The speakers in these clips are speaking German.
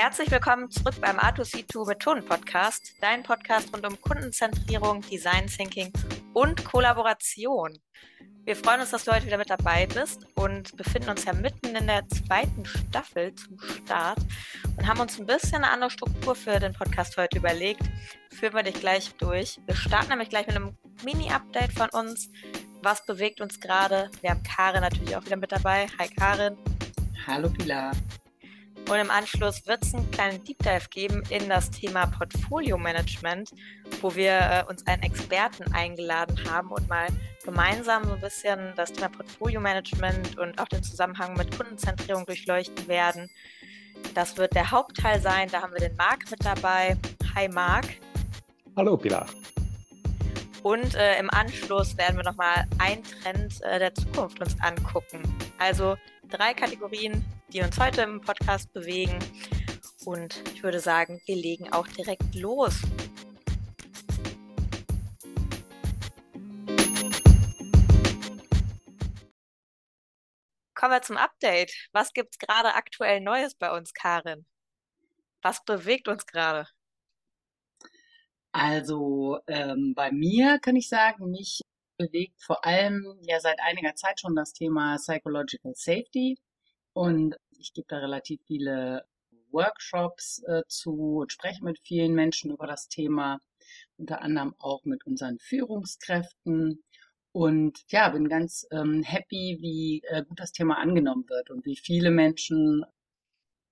Herzlich willkommen zurück beim A2C2 Methoden Podcast, dein Podcast rund um Kundenzentrierung, Design Thinking und Kollaboration. Wir freuen uns, dass du heute wieder mit dabei bist und befinden uns ja mitten in der zweiten Staffel zum Start und haben uns ein bisschen eine andere Struktur für den Podcast heute überlegt. Führen wir dich gleich durch. Wir starten nämlich gleich mit einem Mini-Update von uns. Was bewegt uns gerade? Wir haben Karin natürlich auch wieder mit dabei. Hi Karin. Hallo Pilar. Und im Anschluss wird es einen kleinen Deep Dive geben in das Thema Portfolio Management, wo wir äh, uns einen Experten eingeladen haben und mal gemeinsam so ein bisschen das Thema Portfolio Management und auch den Zusammenhang mit Kundenzentrierung durchleuchten werden. Das wird der Hauptteil sein. Da haben wir den Marc mit dabei. Hi Marc. Hallo Pilar. Und äh, im Anschluss werden wir nochmal einen Trend äh, der Zukunft uns angucken. Also drei Kategorien, die uns heute im Podcast bewegen. Und ich würde sagen, wir legen auch direkt los. Kommen wir zum Update. Was gibt es gerade aktuell Neues bei uns, Karin? Was bewegt uns gerade? Also ähm, bei mir kann ich sagen, mich bewegt vor allem ja seit einiger Zeit schon das Thema Psychological Safety und ich gebe da relativ viele Workshops äh, zu und spreche mit vielen Menschen über das Thema, unter anderem auch mit unseren Führungskräften. Und ja, bin ganz ähm, happy, wie äh, gut das Thema angenommen wird und wie viele Menschen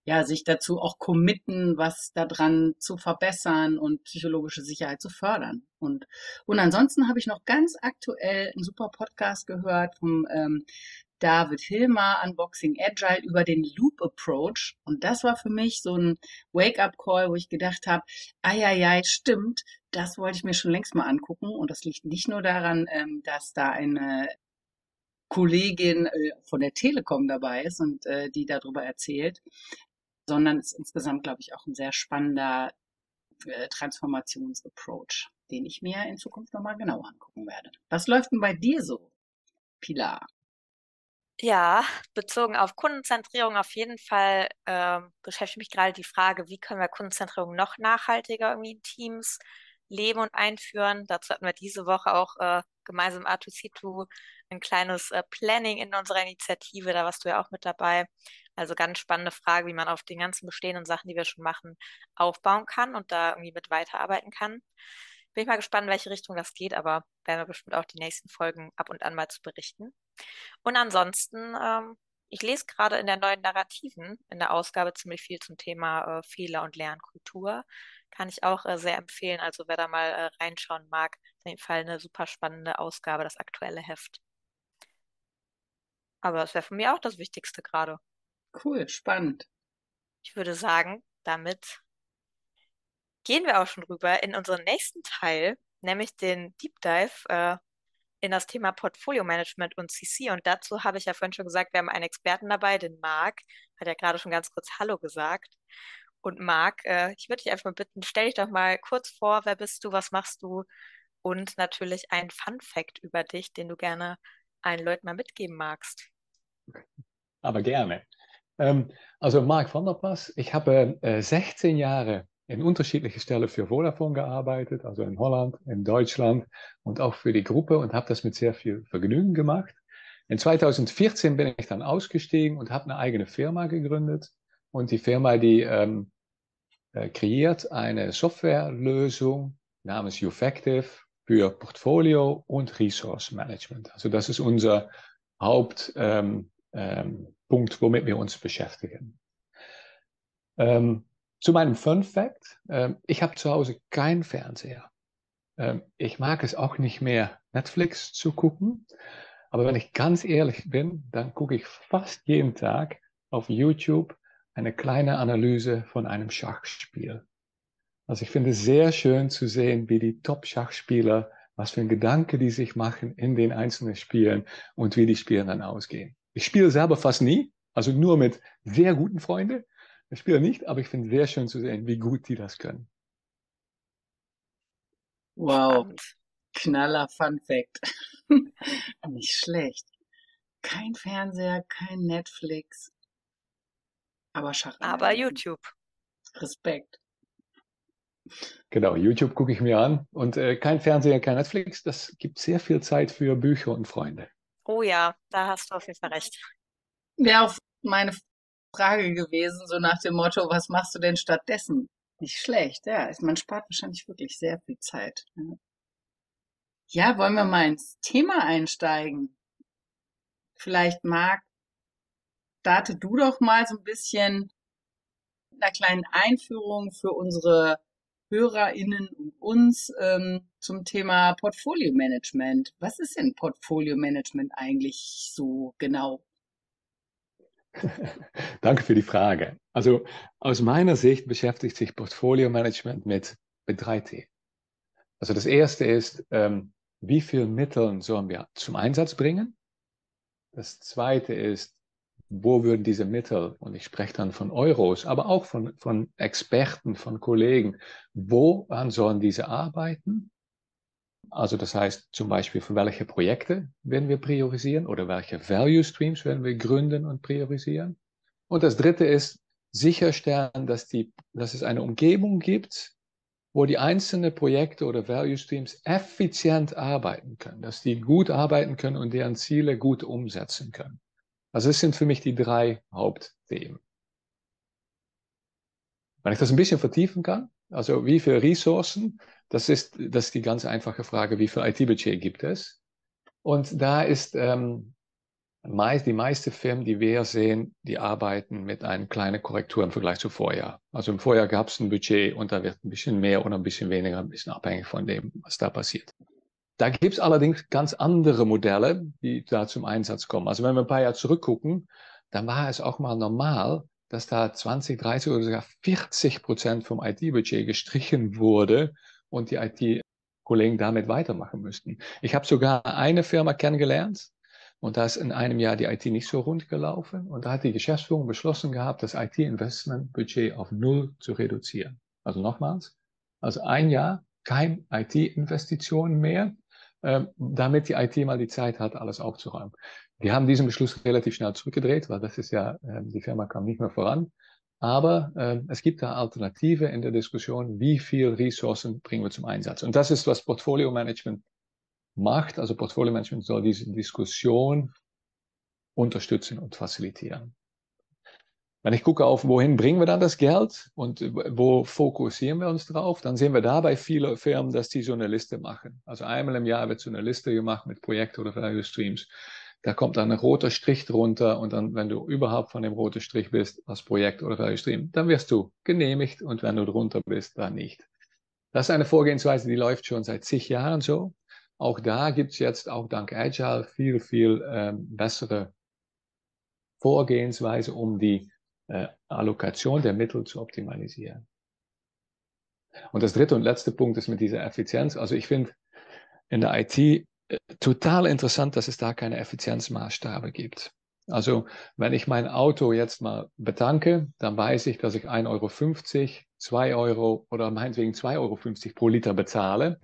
ja, sich dazu auch committen, was daran zu verbessern und psychologische Sicherheit zu fördern. Und, und ansonsten habe ich noch ganz aktuell einen super Podcast gehört vom ähm, David Hilmer, Unboxing Agile, über den Loop Approach. Und das war für mich so ein Wake-up-Call, wo ich gedacht habe, ja, stimmt, das wollte ich mir schon längst mal angucken. Und das liegt nicht nur daran, ähm, dass da eine Kollegin äh, von der Telekom dabei ist und äh, die darüber erzählt, sondern ist insgesamt, glaube ich, auch ein sehr spannender äh, Transformationsapproach, den ich mir in Zukunft nochmal genauer angucken werde. Was läuft denn bei dir so, Pilar? Ja, bezogen auf Kundenzentrierung auf jeden Fall äh, beschäftigt mich gerade die Frage, wie können wir Kundenzentrierung noch nachhaltiger irgendwie in Teams leben und einführen. Dazu hatten wir diese Woche auch äh, gemeinsam R2C2 ein kleines äh, Planning in unserer Initiative. Da warst du ja auch mit dabei. Also ganz spannende Frage, wie man auf den ganzen bestehenden Sachen, die wir schon machen, aufbauen kann und da irgendwie mit weiterarbeiten kann. Bin ich mal gespannt, in welche Richtung das geht, aber werden wir bestimmt auch die nächsten Folgen ab und an mal zu berichten. Und ansonsten, ähm, ich lese gerade in der neuen Narrativen in der Ausgabe ziemlich viel zum Thema äh, Fehler und Lernkultur. Kann ich auch äh, sehr empfehlen. Also wer da mal äh, reinschauen mag, ist auf jeden Fall eine super spannende Ausgabe, das aktuelle Heft. Aber das wäre von mir auch das Wichtigste gerade. Cool, spannend. Ich würde sagen, damit gehen wir auch schon rüber in unseren nächsten Teil, nämlich den Deep Dive äh, in das Thema Portfolio Management und CC. Und dazu habe ich ja vorhin schon gesagt, wir haben einen Experten dabei, den Marc, hat ja gerade schon ganz kurz Hallo gesagt. Und Marc, äh, ich würde dich einfach mal bitten, stell dich doch mal kurz vor, wer bist du, was machst du? Und natürlich ein Fun Fact über dich, den du gerne allen Leuten mal mitgeben magst. Aber gerne. Ähm, also Marc van der Pas, ich habe äh, 16 Jahre in unterschiedlichen Stellen für Vodafone gearbeitet, also in Holland, in Deutschland und auch für die Gruppe und habe das mit sehr viel Vergnügen gemacht. In 2014 bin ich dann ausgestiegen und habe eine eigene Firma gegründet. Und die Firma, die ähm, äh, kreiert eine Softwarelösung namens Ufactive für Portfolio und Resource Management. Also das ist unser Hauptpunkt, ähm, ähm, womit wir uns beschäftigen. Ähm, zu meinem Fun Fact. Ähm, ich habe zu Hause keinen Fernseher. Ähm, ich mag es auch nicht mehr, Netflix zu gucken. Aber wenn ich ganz ehrlich bin, dann gucke ich fast jeden Tag auf YouTube eine kleine Analyse von einem Schachspiel. Also ich finde es sehr schön zu sehen, wie die Top-Schachspieler, was für ein Gedanke die sich machen in den einzelnen Spielen und wie die Spiele dann ausgehen. Ich spiele selber fast nie, also nur mit sehr guten Freunden. Ich spiele nicht, aber ich finde es sehr schön zu sehen, wie gut die das können. Wow, knaller Fun Fact. Nicht schlecht. Kein Fernseher, kein Netflix, aber Schach. Aber YouTube. Respekt. Genau, YouTube gucke ich mir an und äh, kein Fernseher, kein Netflix. Das gibt sehr viel Zeit für Bücher und Freunde. Oh ja, da hast du auf jeden Fall recht. Wäre auch meine Frage gewesen, so nach dem Motto, was machst du denn stattdessen? Nicht schlecht, ja. Man spart wahrscheinlich wirklich sehr viel Zeit. Ja, wollen wir mal ins Thema einsteigen? Vielleicht Marc, starte du doch mal so ein bisschen mit einer kleinen Einführung für unsere HörerInnen und uns ähm, zum Thema Portfolio Management. Was ist denn Portfolio Management eigentlich so genau? Danke für die Frage. Also aus meiner Sicht beschäftigt sich Portfolio Management mit, mit drei Themen. Also das erste ist, ähm, wie viel Mittel sollen wir zum Einsatz bringen? Das zweite ist, wo würden diese Mittel, und ich spreche dann von Euros, aber auch von, von Experten, von Kollegen, woran sollen diese arbeiten? Also das heißt zum Beispiel, für welche Projekte werden wir priorisieren oder welche Value Streams werden wir gründen und priorisieren? Und das dritte ist sicherstellen, dass, die, dass es eine Umgebung gibt, wo die einzelnen Projekte oder Value Streams effizient arbeiten können, dass die gut arbeiten können und deren Ziele gut umsetzen können. Also das sind für mich die drei Hauptthemen. Wenn ich das ein bisschen vertiefen kann, also wie viele Ressourcen, das ist, das ist die ganz einfache Frage, wie viel IT-Budget gibt es? Und da ist ähm, meist, die meisten Firmen, die wir sehen, die arbeiten mit einer kleinen Korrektur im Vergleich zu Vorjahr. Also im Vorjahr gab es ein Budget und da wird ein bisschen mehr oder ein bisschen weniger, ein bisschen abhängig von dem, was da passiert. Da gibt es allerdings ganz andere Modelle, die da zum Einsatz kommen. Also wenn wir ein paar Jahre zurückgucken, dann war es auch mal normal, dass da 20, 30 oder sogar 40 Prozent vom IT-Budget gestrichen wurde und die IT-Kollegen damit weitermachen müssten. Ich habe sogar eine Firma kennengelernt und da ist in einem Jahr die IT nicht so rund gelaufen und da hat die Geschäftsführung beschlossen gehabt, das IT-Investment-Budget auf null zu reduzieren. Also nochmals, also ein Jahr kein IT-Investitionen mehr ähm, damit die IT mal die Zeit hat, alles aufzuräumen. Wir haben diesen Beschluss relativ schnell zurückgedreht, weil das ist ja, äh, die Firma kam nicht mehr voran. Aber äh, es gibt da Alternative in der Diskussion, wie viel Ressourcen bringen wir zum Einsatz. Und das ist, was Portfolio Management macht. Also Portfolio Management soll diese Diskussion unterstützen und facilitieren. Wenn ich gucke auf, wohin bringen wir dann das Geld und wo fokussieren wir uns drauf, dann sehen wir da bei vielen Firmen, dass die so eine Liste machen. Also einmal im Jahr wird so eine Liste gemacht mit Projekten oder Value Streams. Da kommt dann ein roter Strich drunter und dann, wenn du überhaupt von dem roten Strich bist als Projekt oder Value Stream, dann wirst du genehmigt und wenn du drunter bist, dann nicht. Das ist eine Vorgehensweise, die läuft schon seit zig Jahren so. Auch da gibt es jetzt auch dank Agile viel, viel ähm, bessere Vorgehensweise, um die äh, Allokation der Mittel zu optimalisieren. Und das dritte und letzte Punkt ist mit dieser Effizienz. Also ich finde in der IT total interessant, dass es da keine Effizienzmaßstabe gibt. Also wenn ich mein Auto jetzt mal betanke, dann weiß ich, dass ich 1,50 Euro, 2 Euro oder meinetwegen 2,50 Euro pro Liter bezahle.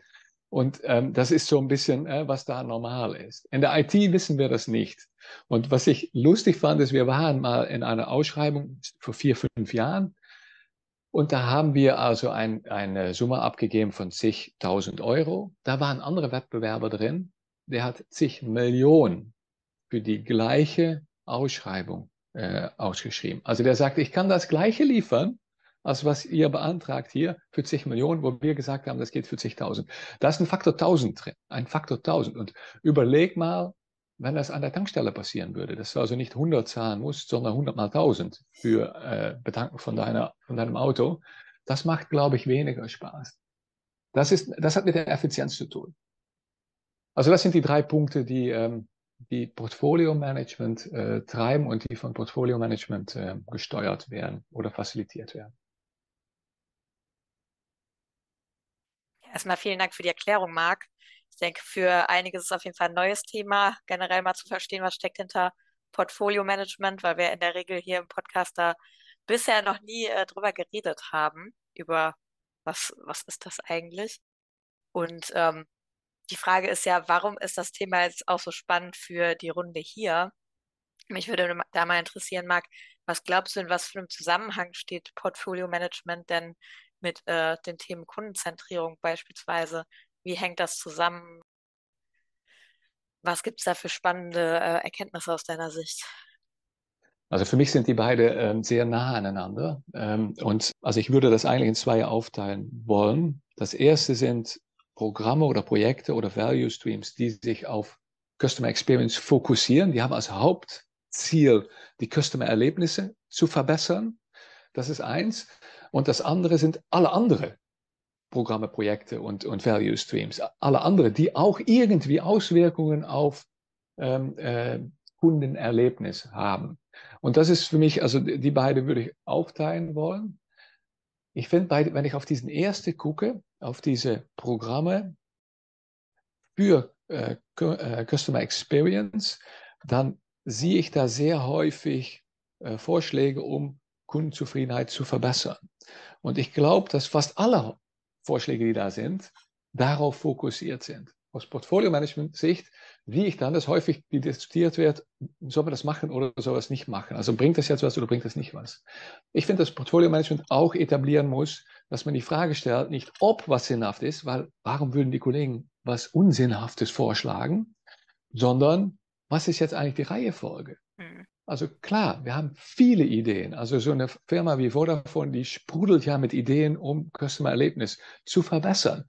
Und ähm, das ist so ein bisschen, äh, was da normal ist. In der IT wissen wir das nicht. Und was ich lustig fand, ist, wir waren mal in einer Ausschreibung vor vier, fünf Jahren. Und da haben wir also ein, eine Summe abgegeben von zigtausend Euro. Da waren andere Wettbewerber drin. Der hat zig Millionen für die gleiche Ausschreibung äh, ausgeschrieben. Also der sagt, ich kann das gleiche liefern, als was ihr beantragt hier für zig Millionen, wo wir gesagt haben, das geht für zigtausend. Da ist ein Faktor 1000 drin, ein Faktor 1000. Und überleg mal, wenn das an der Tankstelle passieren würde, dass du also nicht 100 zahlen musst, sondern 100 mal 1000 für äh, Betanken von, deiner, von deinem Auto, das macht, glaube ich, weniger Spaß. Das, ist, das hat mit der Effizienz zu tun. Also das sind die drei Punkte, die, ähm, die Portfolio Management äh, treiben und die von Portfolio Management äh, gesteuert werden oder facilitiert werden. Erstmal vielen Dank für die Erklärung, Marc. Ich denke, für einige ist es auf jeden Fall ein neues Thema, generell mal zu verstehen, was steckt hinter Portfolio Management, weil wir in der Regel hier im Podcast da bisher noch nie äh, drüber geredet haben, über was, was ist das eigentlich? Und ähm, die Frage ist ja, warum ist das Thema jetzt auch so spannend für die Runde hier? Mich würde da mal interessieren, Marc, Was glaubst du, in was für einem Zusammenhang steht Portfolio Management denn mit äh, den Themen Kundenzentrierung beispielsweise? Wie hängt das zusammen? Was gibt es da für spannende äh, Erkenntnisse aus deiner Sicht? Also für mich sind die beide ähm, sehr nah aneinander. Ähm, und also ich würde das eigentlich in zwei aufteilen wollen. Das erste sind Programme oder Projekte oder Value Streams, die sich auf Customer Experience fokussieren. Die haben als Hauptziel, die Customer Erlebnisse zu verbessern. Das ist eins. Und das andere sind alle andere Programme, Projekte und, und Value Streams. Alle andere, die auch irgendwie Auswirkungen auf ähm, äh, Kundenerlebnis haben. Und das ist für mich, also die beiden würde ich aufteilen wollen. Ich finde, wenn ich auf diesen ersten gucke, auf diese Programme für äh, äh, Customer Experience, dann sehe ich da sehr häufig äh, Vorschläge, um Kundenzufriedenheit zu verbessern. Und ich glaube, dass fast alle Vorschläge, die da sind, darauf fokussiert sind. Aus Portfolio-Management-Sicht wie ich dann, das häufig diskutiert wird, soll man das machen oder soll man das nicht machen? Also bringt das jetzt was oder bringt das nicht was? Ich finde, dass Portfolio-Management auch etablieren muss, dass man die Frage stellt, nicht ob was sinnhaft ist, weil warum würden die Kollegen was Unsinnhaftes vorschlagen, sondern was ist jetzt eigentlich die Reihefolge? Mhm. Also klar, wir haben viele Ideen. Also so eine Firma wie Vodafone, die sprudelt ja mit Ideen, um Customer-Erlebnis zu verbessern.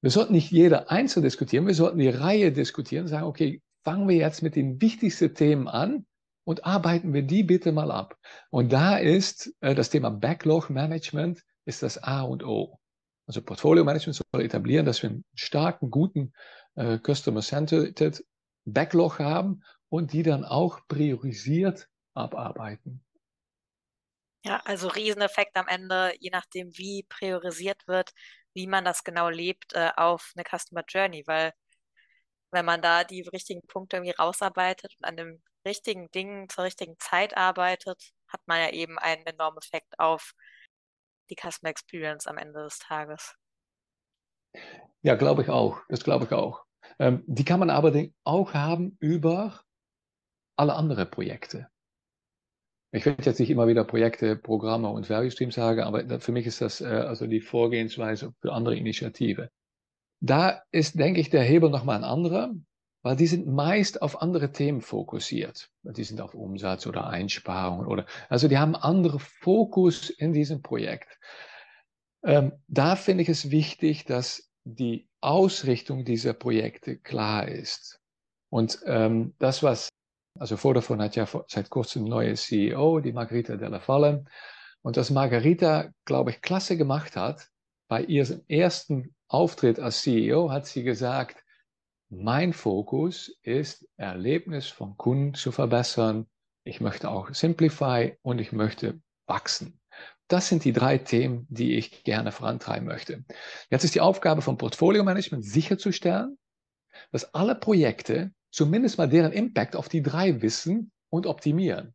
Wir sollten nicht jeder einzeln diskutieren, wir sollten die Reihe diskutieren und sagen, okay, fangen wir jetzt mit den wichtigsten Themen an und arbeiten wir die bitte mal ab. Und da ist äh, das Thema Backlog Management ist das A und O. Also Portfolio Management soll etablieren, dass wir einen starken, guten äh, Customer-Centered Backlog haben und die dann auch priorisiert abarbeiten. Ja, also Rieseneffekt am Ende, je nachdem, wie priorisiert wird, wie man das genau lebt, äh, auf eine Customer Journey, weil wenn man da die richtigen Punkte irgendwie rausarbeitet und an den richtigen Dingen zur richtigen Zeit arbeitet, hat man ja eben einen enormen Effekt auf die Customer Experience am Ende des Tages. Ja, glaube ich auch. Das glaube ich auch. Ähm, die kann man aber auch haben über alle anderen Projekte. Ich werde jetzt nicht immer wieder Projekte, Programme und Value Streams sagen, aber für mich ist das äh, also die Vorgehensweise für andere Initiative. Da ist, denke ich, der Hebel nochmal ein anderer, weil die sind meist auf andere Themen fokussiert. Die sind auf Umsatz oder Einsparungen oder, also die haben andere Fokus in diesem Projekt. Ähm, da finde ich es wichtig, dass die Ausrichtung dieser Projekte klar ist. Und ähm, das, was also Vodafone hat ja seit kurzem neue CEO, die Margarita Della Valle. Und was Margarita, glaube ich, klasse gemacht hat, bei ihrem ersten Auftritt als CEO hat sie gesagt, mein Fokus ist, Erlebnis von Kunden zu verbessern. Ich möchte auch Simplify und ich möchte wachsen. Das sind die drei Themen, die ich gerne vorantreiben möchte. Jetzt ist die Aufgabe vom Portfolio Management sicherzustellen, dass alle Projekte zumindest mal deren Impact auf die drei wissen und optimieren.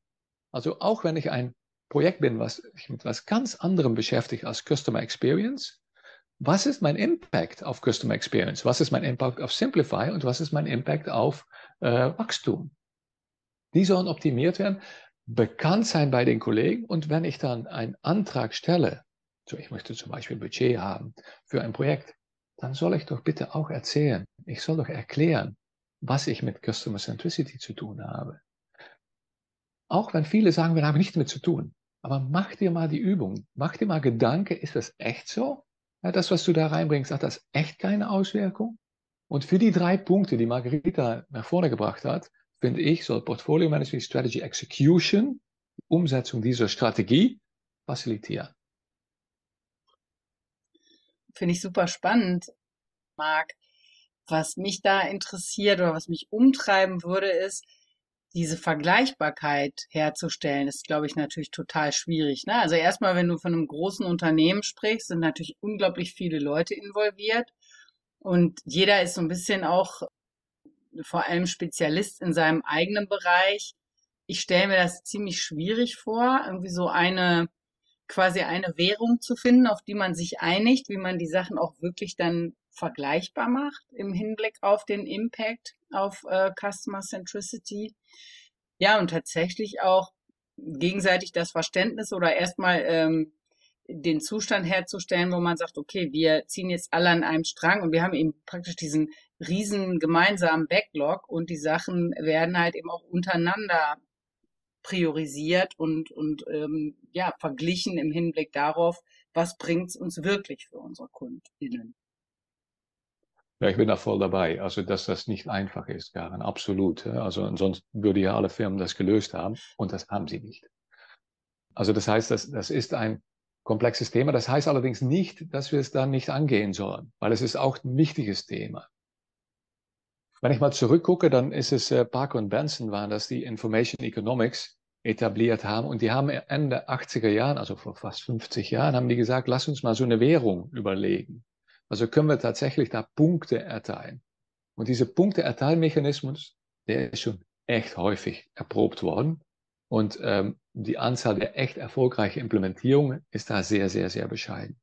Also auch wenn ich ein Projekt bin, was sich mit was ganz anderem beschäftigt als Customer Experience, was ist mein Impact auf Customer Experience? Was ist mein Impact auf Simplify und was ist mein Impact auf äh, Wachstum? Die sollen optimiert werden, bekannt sein bei den Kollegen und wenn ich dann einen Antrag stelle, so ich möchte zum Beispiel Budget haben für ein Projekt, dann soll ich doch bitte auch erzählen, ich soll doch erklären, was ich mit Customer Centricity zu tun habe. Auch wenn viele sagen, wir haben nichts damit zu tun. Aber mach dir mal die Übung. Mach dir mal Gedanke, ist das echt so? Ja, das, was du da reinbringst, hat das echt keine Auswirkung? Und für die drei Punkte, die Margarita nach vorne gebracht hat, finde ich, soll Portfolio Management Strategy Execution, die Umsetzung dieser Strategie, facilitieren. Finde ich super spannend, Marc was mich da interessiert oder was mich umtreiben würde, ist, diese Vergleichbarkeit herzustellen, ist, glaube ich, natürlich total schwierig. Ne? Also erstmal, wenn du von einem großen Unternehmen sprichst, sind natürlich unglaublich viele Leute involviert und jeder ist so ein bisschen auch vor allem Spezialist in seinem eigenen Bereich. Ich stelle mir das ziemlich schwierig vor, irgendwie so eine quasi eine Währung zu finden, auf die man sich einigt, wie man die Sachen auch wirklich dann vergleichbar macht im Hinblick auf den Impact auf äh, Customer Centricity. Ja, und tatsächlich auch gegenseitig das Verständnis oder erstmal ähm, den Zustand herzustellen, wo man sagt, okay, wir ziehen jetzt alle an einem Strang und wir haben eben praktisch diesen riesen gemeinsamen Backlog und die Sachen werden halt eben auch untereinander priorisiert und, und ähm, ja, verglichen im Hinblick darauf, was bringt es uns wirklich für unsere KundInnen. Ja, ich bin da voll dabei. Also, dass das nicht einfach ist, Karen, absolut. Also, ansonsten würde ja alle Firmen das gelöst haben und das haben sie nicht. Also, das heißt, das, das ist ein komplexes Thema. Das heißt allerdings nicht, dass wir es dann nicht angehen sollen, weil es ist auch ein wichtiges Thema. Wenn ich mal zurückgucke, dann ist es äh, Parker und Benson waren das, die Information Economics etabliert haben. Und die haben Ende 80er Jahren, also vor fast 50 Jahren, haben die gesagt, lass uns mal so eine Währung überlegen. Also können wir tatsächlich da Punkte erteilen. Und diese Punkte-Erteilmechanismus, der ist schon echt häufig erprobt worden. Und ähm, die Anzahl der echt erfolgreichen Implementierungen ist da sehr, sehr, sehr bescheiden.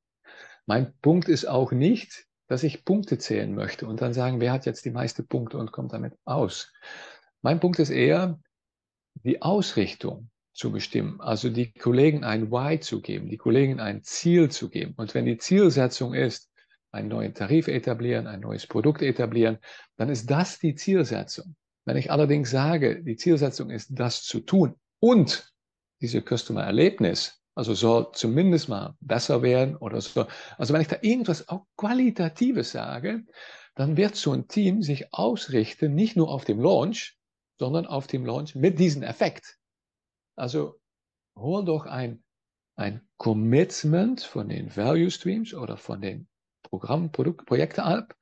Mein Punkt ist auch nicht, dass ich Punkte zählen möchte und dann sagen, wer hat jetzt die meisten Punkte und kommt damit aus. Mein Punkt ist eher, die Ausrichtung zu bestimmen, also die Kollegen ein Why zu geben, die Kollegen ein Ziel zu geben. Und wenn die Zielsetzung ist, einen neuen Tarif etablieren, ein neues Produkt etablieren, dann ist das die Zielsetzung. Wenn ich allerdings sage, die Zielsetzung ist, das zu tun und diese Customer-Erlebnis, also soll zumindest mal besser werden oder so. Also wenn ich da irgendwas auch Qualitatives sage, dann wird so ein Team sich ausrichten, nicht nur auf dem Launch, sondern auf dem Launch mit diesem Effekt. Also hol doch ein, ein Commitment von den Value Streams oder von den Programm, Produkt, Projekte ab,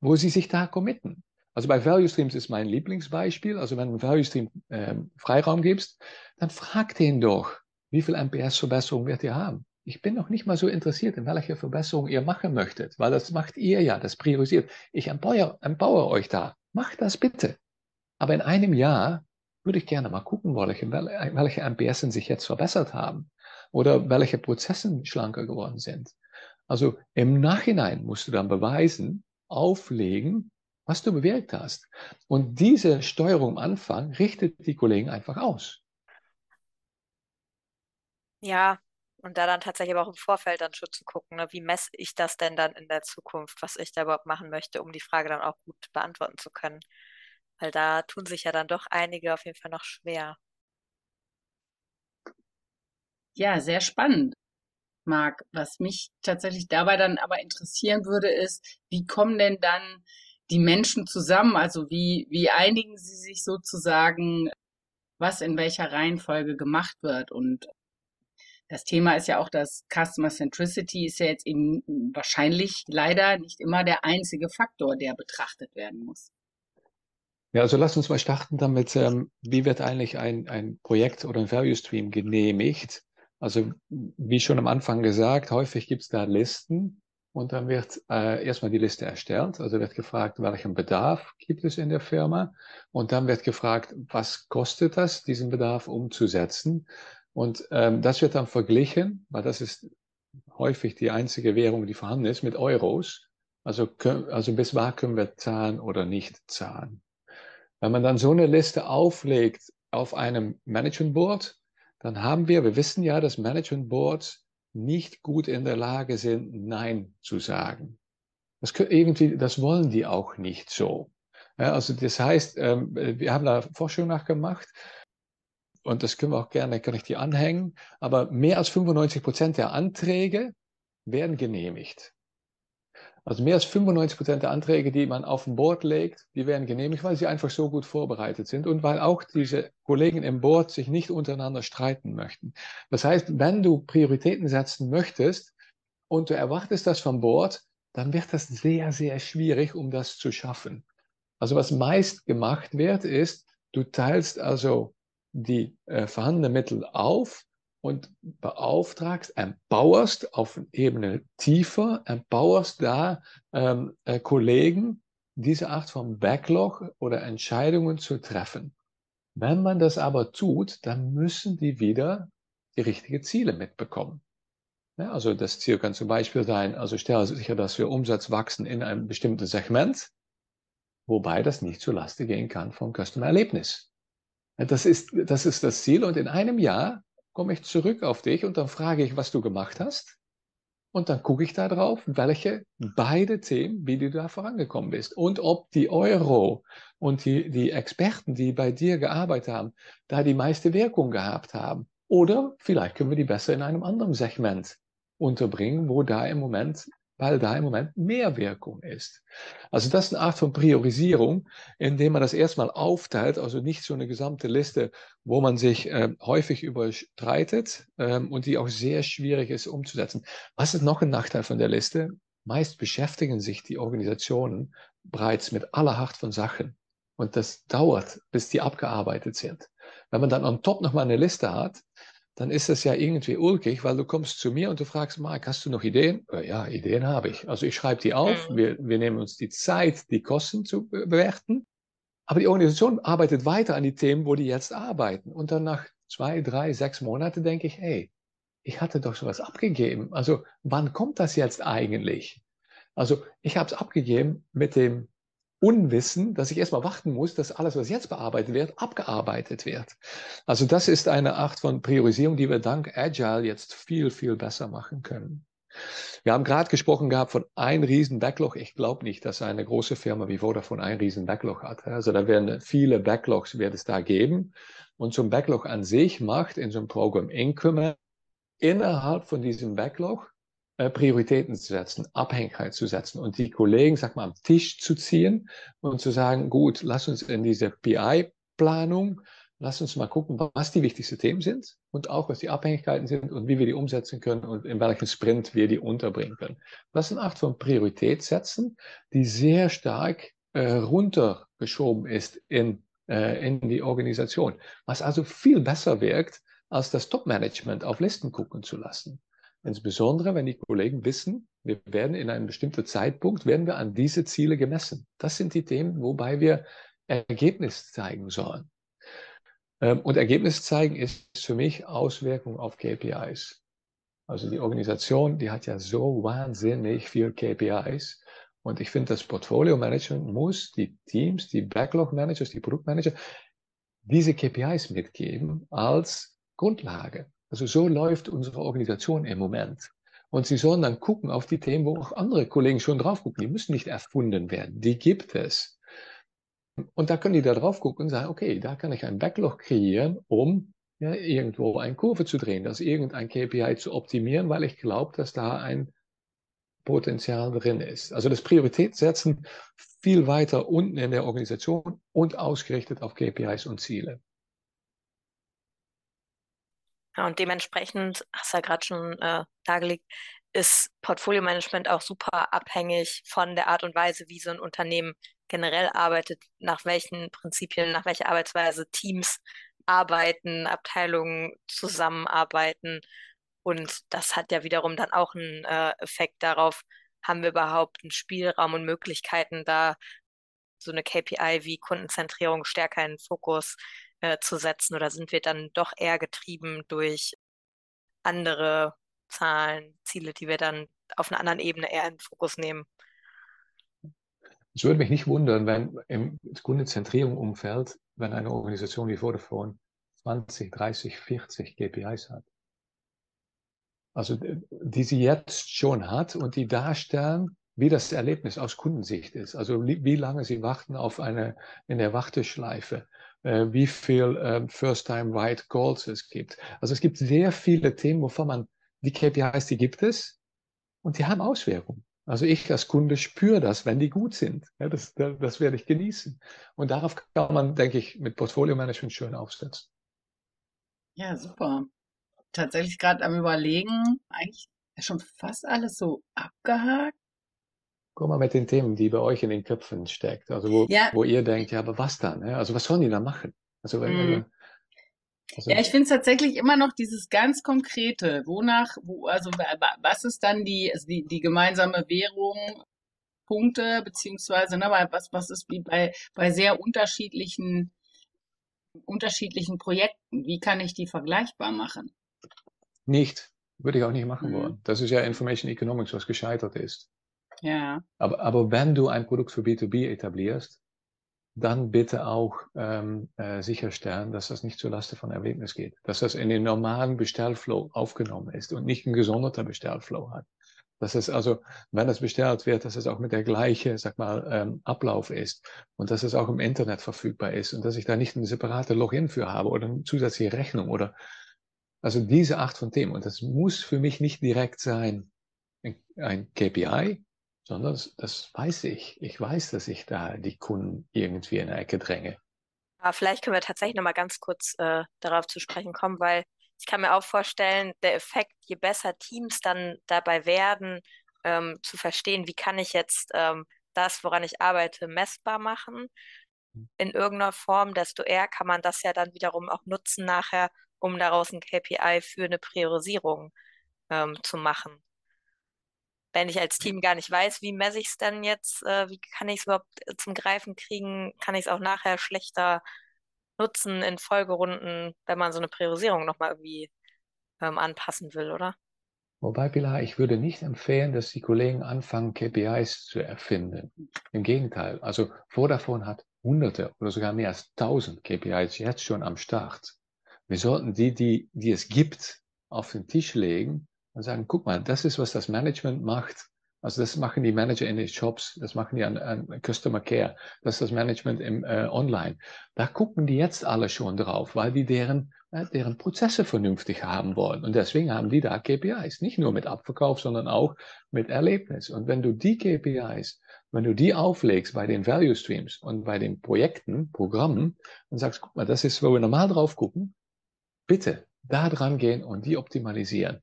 wo sie sich da committen. Also bei Value Streams ist mein Lieblingsbeispiel. Also wenn du Value Stream äh, Freiraum gibst, dann frag den doch, wie viel MPS-Verbesserung wird ihr haben? Ich bin noch nicht mal so interessiert, in welcher Verbesserung ihr machen möchtet, weil das macht ihr ja, das priorisiert. Ich empower, euch da. Macht das bitte. Aber in einem Jahr würde ich gerne mal gucken, welche, welche MPS sich jetzt verbessert haben oder welche Prozesse schlanker geworden sind. Also im Nachhinein musst du dann beweisen, auflegen, was du bewirkt hast. Und diese Steuerung am Anfang richtet die Kollegen einfach aus. Ja, und da dann tatsächlich aber auch im Vorfeld dann schon zu gucken, ne, wie messe ich das denn dann in der Zukunft, was ich da überhaupt machen möchte, um die Frage dann auch gut beantworten zu können. Weil da tun sich ja dann doch einige auf jeden Fall noch schwer. Ja, sehr spannend. Marc. Was mich tatsächlich dabei dann aber interessieren würde, ist, wie kommen denn dann die Menschen zusammen? Also wie, wie einigen sie sich sozusagen, was in welcher Reihenfolge gemacht wird? Und das Thema ist ja auch, dass Customer Centricity ist ja jetzt eben wahrscheinlich leider nicht immer der einzige Faktor, der betrachtet werden muss. Ja, also lass uns mal starten damit, ähm, wie wird eigentlich ein, ein Projekt oder ein Value Stream genehmigt? Also wie schon am Anfang gesagt, häufig gibt es da Listen und dann wird äh, erstmal die Liste erstellt. Also wird gefragt, welchen Bedarf gibt es in der Firma und dann wird gefragt, was kostet das, diesen Bedarf umzusetzen. Und ähm, das wird dann verglichen, weil das ist häufig die einzige Währung, die vorhanden ist, mit Euros. Also, also bis wann können wir zahlen oder nicht zahlen. Wenn man dann so eine Liste auflegt auf einem Management Board, dann haben wir, wir wissen ja, dass Management Boards nicht gut in der Lage sind, Nein zu sagen. Das, irgendwie, das wollen die auch nicht so. Ja, also das heißt, ähm, wir haben da Forschung nachgemacht und das können wir auch gerne, kann ich die anhängen, aber mehr als 95 Prozent der Anträge werden genehmigt. Also mehr als 95 Prozent der Anträge, die man auf dem Board legt, die werden genehmigt, weil sie einfach so gut vorbereitet sind und weil auch diese Kollegen im Board sich nicht untereinander streiten möchten. Das heißt, wenn du Prioritäten setzen möchtest und du erwartest das vom Board, dann wird das sehr, sehr schwierig, um das zu schaffen. Also was meist gemacht wird, ist, du teilst also die äh, vorhandenen Mittel auf und beauftragst, empowerst auf Ebene tiefer, empowerst da ähm, äh, Kollegen, diese Art von Backlog oder Entscheidungen zu treffen. Wenn man das aber tut, dann müssen die wieder die richtigen Ziele mitbekommen. Ja, also das Ziel kann zum Beispiel sein, also stelle sicher, dass wir Umsatz wachsen in einem bestimmten Segment, wobei das nicht zu Laste gehen kann vom Customer Erlebnis. Das ist, das ist das Ziel. Und in einem Jahr komme ich zurück auf dich und dann frage ich, was du gemacht hast. Und dann gucke ich da drauf, welche beide Themen, wie du da vorangekommen bist. Und ob die Euro und die, die Experten, die bei dir gearbeitet haben, da die meiste Wirkung gehabt haben. Oder vielleicht können wir die besser in einem anderen Segment unterbringen, wo da im Moment weil da im Moment mehr Wirkung ist. Also das ist eine Art von Priorisierung, indem man das erstmal aufteilt, also nicht so eine gesamte Liste, wo man sich äh, häufig überstreitet ähm, und die auch sehr schwierig ist umzusetzen. Was ist noch ein Nachteil von der Liste? Meist beschäftigen sich die Organisationen bereits mit aller Art von Sachen. Und das dauert, bis die abgearbeitet sind. Wenn man dann on top nochmal eine Liste hat, dann ist das ja irgendwie ulkig, weil du kommst zu mir und du fragst, Marc, hast du noch Ideen? Äh, ja, Ideen habe ich. Also ich schreibe die auf, mhm. wir, wir nehmen uns die Zeit, die Kosten zu bewerten, aber die Organisation arbeitet weiter an die Themen, wo die jetzt arbeiten. Und dann nach zwei, drei, sechs Monaten denke ich, hey, ich hatte doch sowas abgegeben. Also wann kommt das jetzt eigentlich? Also ich habe es abgegeben mit dem Unwissen, dass ich erstmal warten muss, dass alles, was jetzt bearbeitet wird, abgearbeitet wird. Also das ist eine Art von Priorisierung, die wir dank Agile jetzt viel, viel besser machen können. Wir haben gerade gesprochen gehabt von ein riesen Backlog. Ich glaube nicht, dass eine große Firma wie Vodafone ein riesen Backlog hat. Also da werden viele Backlogs wird es da geben. Und ein Backlog an sich macht in so einem Programm Increment innerhalb von diesem Backlog Prioritäten zu setzen, Abhängigkeit zu setzen und die Kollegen, sag mal, am Tisch zu ziehen und zu sagen, gut, lass uns in diese PI-Planung, lass uns mal gucken, was die wichtigsten Themen sind und auch, was die Abhängigkeiten sind und wie wir die umsetzen können und in welchem Sprint wir die unterbringen können. Das ist eine Art von Priorität setzen, die sehr stark äh, runtergeschoben ist in, äh, in die Organisation, was also viel besser wirkt, als das Top-Management auf Listen gucken zu lassen. Insbesondere, wenn die Kollegen wissen, wir werden in einem bestimmten Zeitpunkt, werden wir an diese Ziele gemessen. Das sind die Themen, wobei wir Ergebnis zeigen sollen. Ähm, und Ergebnis zeigen ist für mich Auswirkung auf KPIs. Also die Organisation, die hat ja so wahnsinnig viel KPIs. Und ich finde, das Portfolio Management muss die Teams, die Backlog Managers, die Produktmanager, diese KPIs mitgeben als Grundlage. Also so läuft unsere Organisation im Moment. Und Sie sollen dann gucken auf die Themen, wo auch andere Kollegen schon drauf gucken. Die müssen nicht erfunden werden. Die gibt es. Und da können die da drauf gucken und sagen, okay, da kann ich ein Backlog kreieren, um ja, irgendwo eine Kurve zu drehen, das irgendein KPI zu optimieren, weil ich glaube, dass da ein Potenzial drin ist. Also das Priorität setzen viel weiter unten in der Organisation und ausgerichtet auf KPIs und Ziele. Ja, und dementsprechend, hast du ja gerade schon äh, dargelegt, ist Portfolio-Management auch super abhängig von der Art und Weise, wie so ein Unternehmen generell arbeitet, nach welchen Prinzipien, nach welcher Arbeitsweise Teams arbeiten, Abteilungen zusammenarbeiten. Und das hat ja wiederum dann auch einen äh, Effekt darauf, haben wir überhaupt einen Spielraum und Möglichkeiten, da so eine KPI wie Kundenzentrierung stärker in den Fokus äh, zu setzen oder sind wir dann doch eher getrieben durch andere Zahlen, Ziele, die wir dann auf einer anderen Ebene eher in den Fokus nehmen? Es würde mich nicht wundern, wenn im Kundenzentrierung-Umfeld, wenn eine Organisation wie Vodafone 20, 30, 40 KPIs hat. Also die sie jetzt schon hat und die darstellen, wie das Erlebnis aus Kundensicht ist. Also wie lange sie warten auf eine in der Warteschleife, wie viel äh, First-Time-Right Calls es gibt. Also es gibt sehr viele Themen, wovon man die KPIs, die gibt es und die haben Auswirkungen. Also ich als Kunde spüre das, wenn die gut sind. Ja, das, das werde ich genießen. Und darauf kann man, denke ich, mit Portfolio Management schön aufsetzen. Ja, super. Tatsächlich gerade am Überlegen, eigentlich schon fast alles so abgehakt. Guck mal mit den Themen, die bei euch in den Köpfen steckt. Also wo, ja. wo ihr denkt, ja, aber was dann? Also was sollen die da machen? Also, mhm. also ja, ich finde es tatsächlich immer noch dieses ganz Konkrete. Wonach, wo, also was ist dann die, also die, die gemeinsame Währung, Punkte, beziehungsweise, ne, was, was ist wie bei, bei sehr unterschiedlichen, unterschiedlichen Projekten? Wie kann ich die vergleichbar machen? Nicht. Würde ich auch nicht machen mhm. wollen. Das ist ja Information Economics, was gescheitert ist. Ja. Aber, aber wenn du ein Produkt für B2B etablierst, dann bitte auch ähm, äh, sicherstellen, dass das nicht zulasten von Erlebnis geht, dass das in den normalen Bestellflow aufgenommen ist und nicht ein gesonderter Bestellflow hat. Dass es also, wenn es bestellt wird, dass es auch mit der gleichen, sag mal, ähm, Ablauf ist und dass es auch im Internet verfügbar ist und dass ich da nicht eine separate Login für habe oder eine zusätzliche Rechnung oder also diese Art von Themen. Und das muss für mich nicht direkt sein ein, ein KPI, sondern das, das, weiß ich. Ich weiß, dass ich da die Kunden irgendwie in der Ecke dränge. Aber vielleicht können wir tatsächlich noch mal ganz kurz äh, darauf zu sprechen kommen, weil ich kann mir auch vorstellen, der Effekt, je besser Teams dann dabei werden, ähm, zu verstehen, wie kann ich jetzt ähm, das, woran ich arbeite, messbar machen in irgendeiner Form, desto eher kann man das ja dann wiederum auch nutzen nachher, um daraus ein KPI für eine Priorisierung ähm, zu machen wenn ich als Team gar nicht weiß, wie messe ich es denn jetzt, äh, wie kann ich es überhaupt äh, zum Greifen kriegen, kann ich es auch nachher schlechter nutzen in Folgerunden, wenn man so eine Priorisierung nochmal irgendwie ähm, anpassen will, oder? Wobei, Pilar, ich würde nicht empfehlen, dass die Kollegen anfangen, KPIs zu erfinden. Im Gegenteil, also Vodafone hat hunderte oder sogar mehr als tausend KPIs jetzt schon am Start. Wir sollten die, die, die es gibt, auf den Tisch legen und sagen, guck mal, das ist, was das Management macht. Also das machen die Manager in den Shops, das machen die an, an Customer Care, das ist das Management im äh, Online. Da gucken die jetzt alle schon drauf, weil die deren, äh, deren Prozesse vernünftig haben wollen. Und deswegen haben die da KPIs, nicht nur mit Abverkauf, sondern auch mit Erlebnis. Und wenn du die KPIs, wenn du die auflegst bei den Value Streams und bei den Projekten, Programmen und sagst, guck mal, das ist, wo wir normal drauf gucken, bitte da dran gehen und die optimalisieren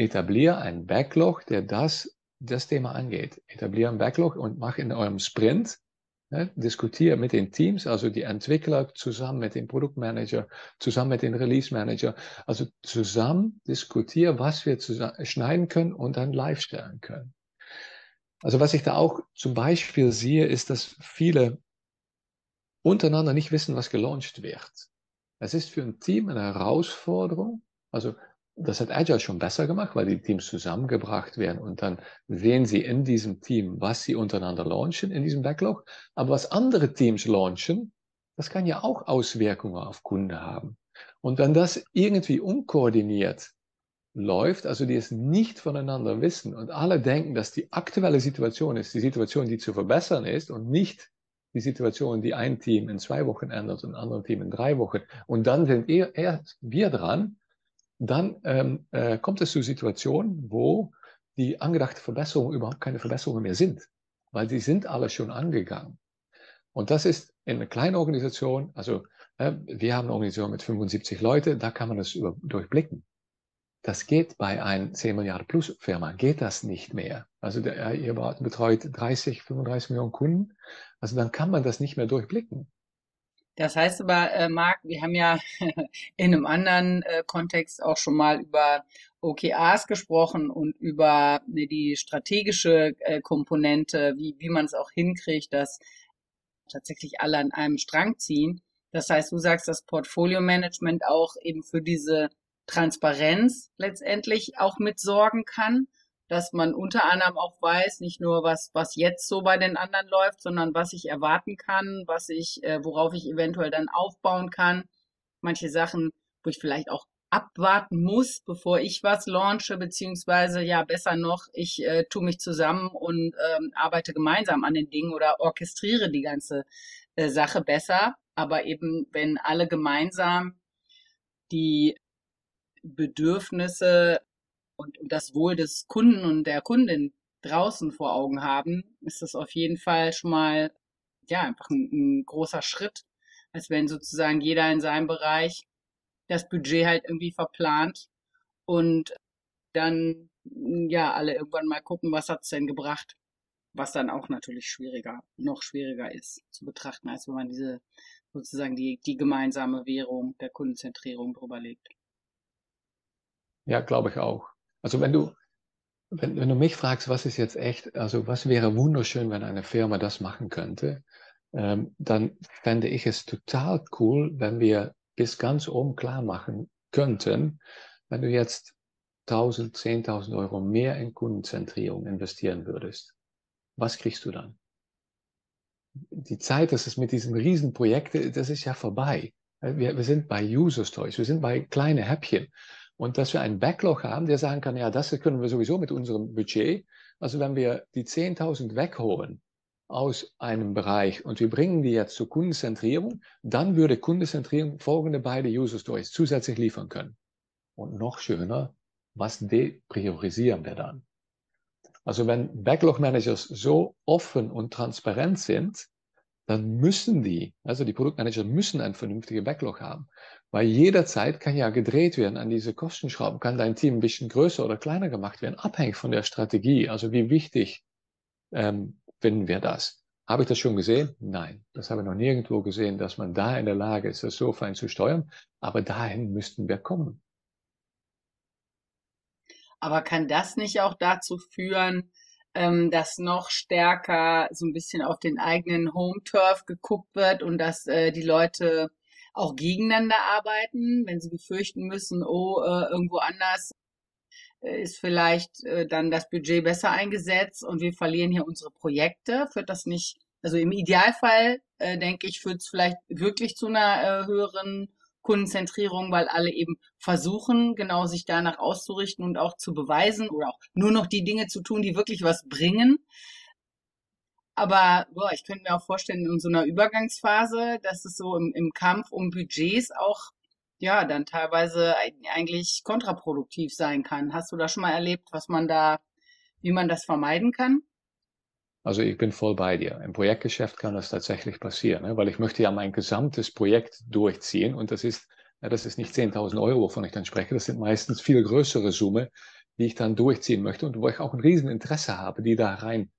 etabliere einen Backlog, der das, das Thema angeht. Etabliere einen Backlog und mach in eurem Sprint, ne, diskutiere mit den Teams, also die Entwickler zusammen mit dem Produktmanager, zusammen mit dem Release Manager, also zusammen diskutiere, was wir schneiden können und dann live stellen können. Also was ich da auch zum Beispiel sehe, ist, dass viele untereinander nicht wissen, was gelauncht wird. Es ist für ein Team eine Herausforderung. Also das hat Agile schon besser gemacht, weil die Teams zusammengebracht werden und dann sehen sie in diesem Team, was sie untereinander launchen in diesem Backlog. Aber was andere Teams launchen, das kann ja auch Auswirkungen auf Kunde haben. Und wenn das irgendwie unkoordiniert läuft, also die es nicht voneinander wissen und alle denken, dass die aktuelle Situation ist, die Situation, die zu verbessern ist und nicht die Situation, die ein Team in zwei Wochen ändert und ein anderes Team in drei Wochen. Und dann sind eher, eher wir dran, dann ähm, äh, kommt es zu Situationen, wo die angedachte Verbesserungen überhaupt keine Verbesserungen mehr sind, weil die sind alle schon angegangen. Und das ist in einer kleinen Organisation, also äh, wir haben eine Organisation mit 75 Leute, da kann man das über, durchblicken. Das geht bei einer 10 Milliarden Plus Firma, geht das nicht mehr. Also der, ihr betreut 30, 35 Millionen Kunden, also dann kann man das nicht mehr durchblicken. Das heißt aber, äh, Marc, wir haben ja in einem anderen äh, Kontext auch schon mal über OKRs gesprochen und über ne, die strategische äh, Komponente, wie, wie man es auch hinkriegt, dass tatsächlich alle an einem Strang ziehen. Das heißt, du sagst, dass Portfolio-Management auch eben für diese Transparenz letztendlich auch mitsorgen kann dass man unter anderem auch weiß, nicht nur was, was jetzt so bei den anderen läuft, sondern was ich erwarten kann, was ich, äh, worauf ich eventuell dann aufbauen kann. Manche Sachen, wo ich vielleicht auch abwarten muss, bevor ich was launche, beziehungsweise ja besser noch, ich äh, tue mich zusammen und ähm, arbeite gemeinsam an den Dingen oder orchestriere die ganze äh, Sache besser. Aber eben, wenn alle gemeinsam die Bedürfnisse und, und das Wohl des Kunden und der Kundin draußen vor Augen haben, ist das auf jeden Fall schon mal ja einfach ein, ein großer Schritt, als wenn sozusagen jeder in seinem Bereich das Budget halt irgendwie verplant und dann ja alle irgendwann mal gucken, was hat's denn gebracht, was dann auch natürlich schwieriger, noch schwieriger ist zu betrachten, als wenn man diese sozusagen die, die gemeinsame Währung der Kundenzentrierung drüber legt. Ja, glaube ich auch. Also wenn du, wenn, wenn du mich fragst, was ist jetzt echt, also was wäre wunderschön, wenn eine Firma das machen könnte, ähm, dann fände ich es total cool, wenn wir bis ganz oben klar machen könnten, wenn du jetzt 1000, 10.000 Euro mehr in Kundenzentrierung investieren würdest. Was kriegst du dann? die Zeit, dass es mit diesen Riesenprojekten, das ist ja vorbei. Wir, wir sind bei User Stories, wir sind bei kleinen Häppchen. Und dass wir einen Backlog haben, der sagen kann, ja, das können wir sowieso mit unserem Budget. Also wenn wir die 10.000 wegholen aus einem Bereich und wir bringen die jetzt zur Kundenzentrierung, dann würde Kundenzentrierung folgende beide User Stories zusätzlich liefern können. Und noch schöner, was depriorisieren wir dann? Also wenn Backlog Managers so offen und transparent sind, dann müssen die, also die Produktmanager müssen einen vernünftigen Backlog haben. Weil jederzeit kann ja gedreht werden an diese Kostenschrauben, kann dein Team ein bisschen größer oder kleiner gemacht werden, abhängig von der Strategie. Also wie wichtig ähm, finden wir das? Habe ich das schon gesehen? Nein, das habe ich noch nirgendwo gesehen, dass man da in der Lage ist, das so fein zu steuern. Aber dahin müssten wir kommen. Aber kann das nicht auch dazu führen, ähm, dass noch stärker so ein bisschen auf den eigenen Home-Turf geguckt wird und dass äh, die Leute auch gegeneinander arbeiten, wenn sie befürchten müssen, oh, äh, irgendwo anders äh, ist vielleicht äh, dann das Budget besser eingesetzt und wir verlieren hier unsere Projekte. Führt das nicht, also im Idealfall, äh, denke ich, führt es vielleicht wirklich zu einer äh, höheren Kundenzentrierung, weil alle eben versuchen, genau sich danach auszurichten und auch zu beweisen oder auch nur noch die Dinge zu tun, die wirklich was bringen. Aber boah, ich könnte mir auch vorstellen, in so einer Übergangsphase, dass es so im, im Kampf um Budgets auch ja dann teilweise eigentlich kontraproduktiv sein kann. Hast du da schon mal erlebt, was man da, wie man das vermeiden kann? Also ich bin voll bei dir. Im Projektgeschäft kann das tatsächlich passieren, ne? weil ich möchte ja mein gesamtes Projekt durchziehen und das ist, ja, das ist nicht 10.000 Euro, wovon ich dann spreche, das sind meistens viel größere Summe, die ich dann durchziehen möchte und wo ich auch ein Rieseninteresse habe, die da rein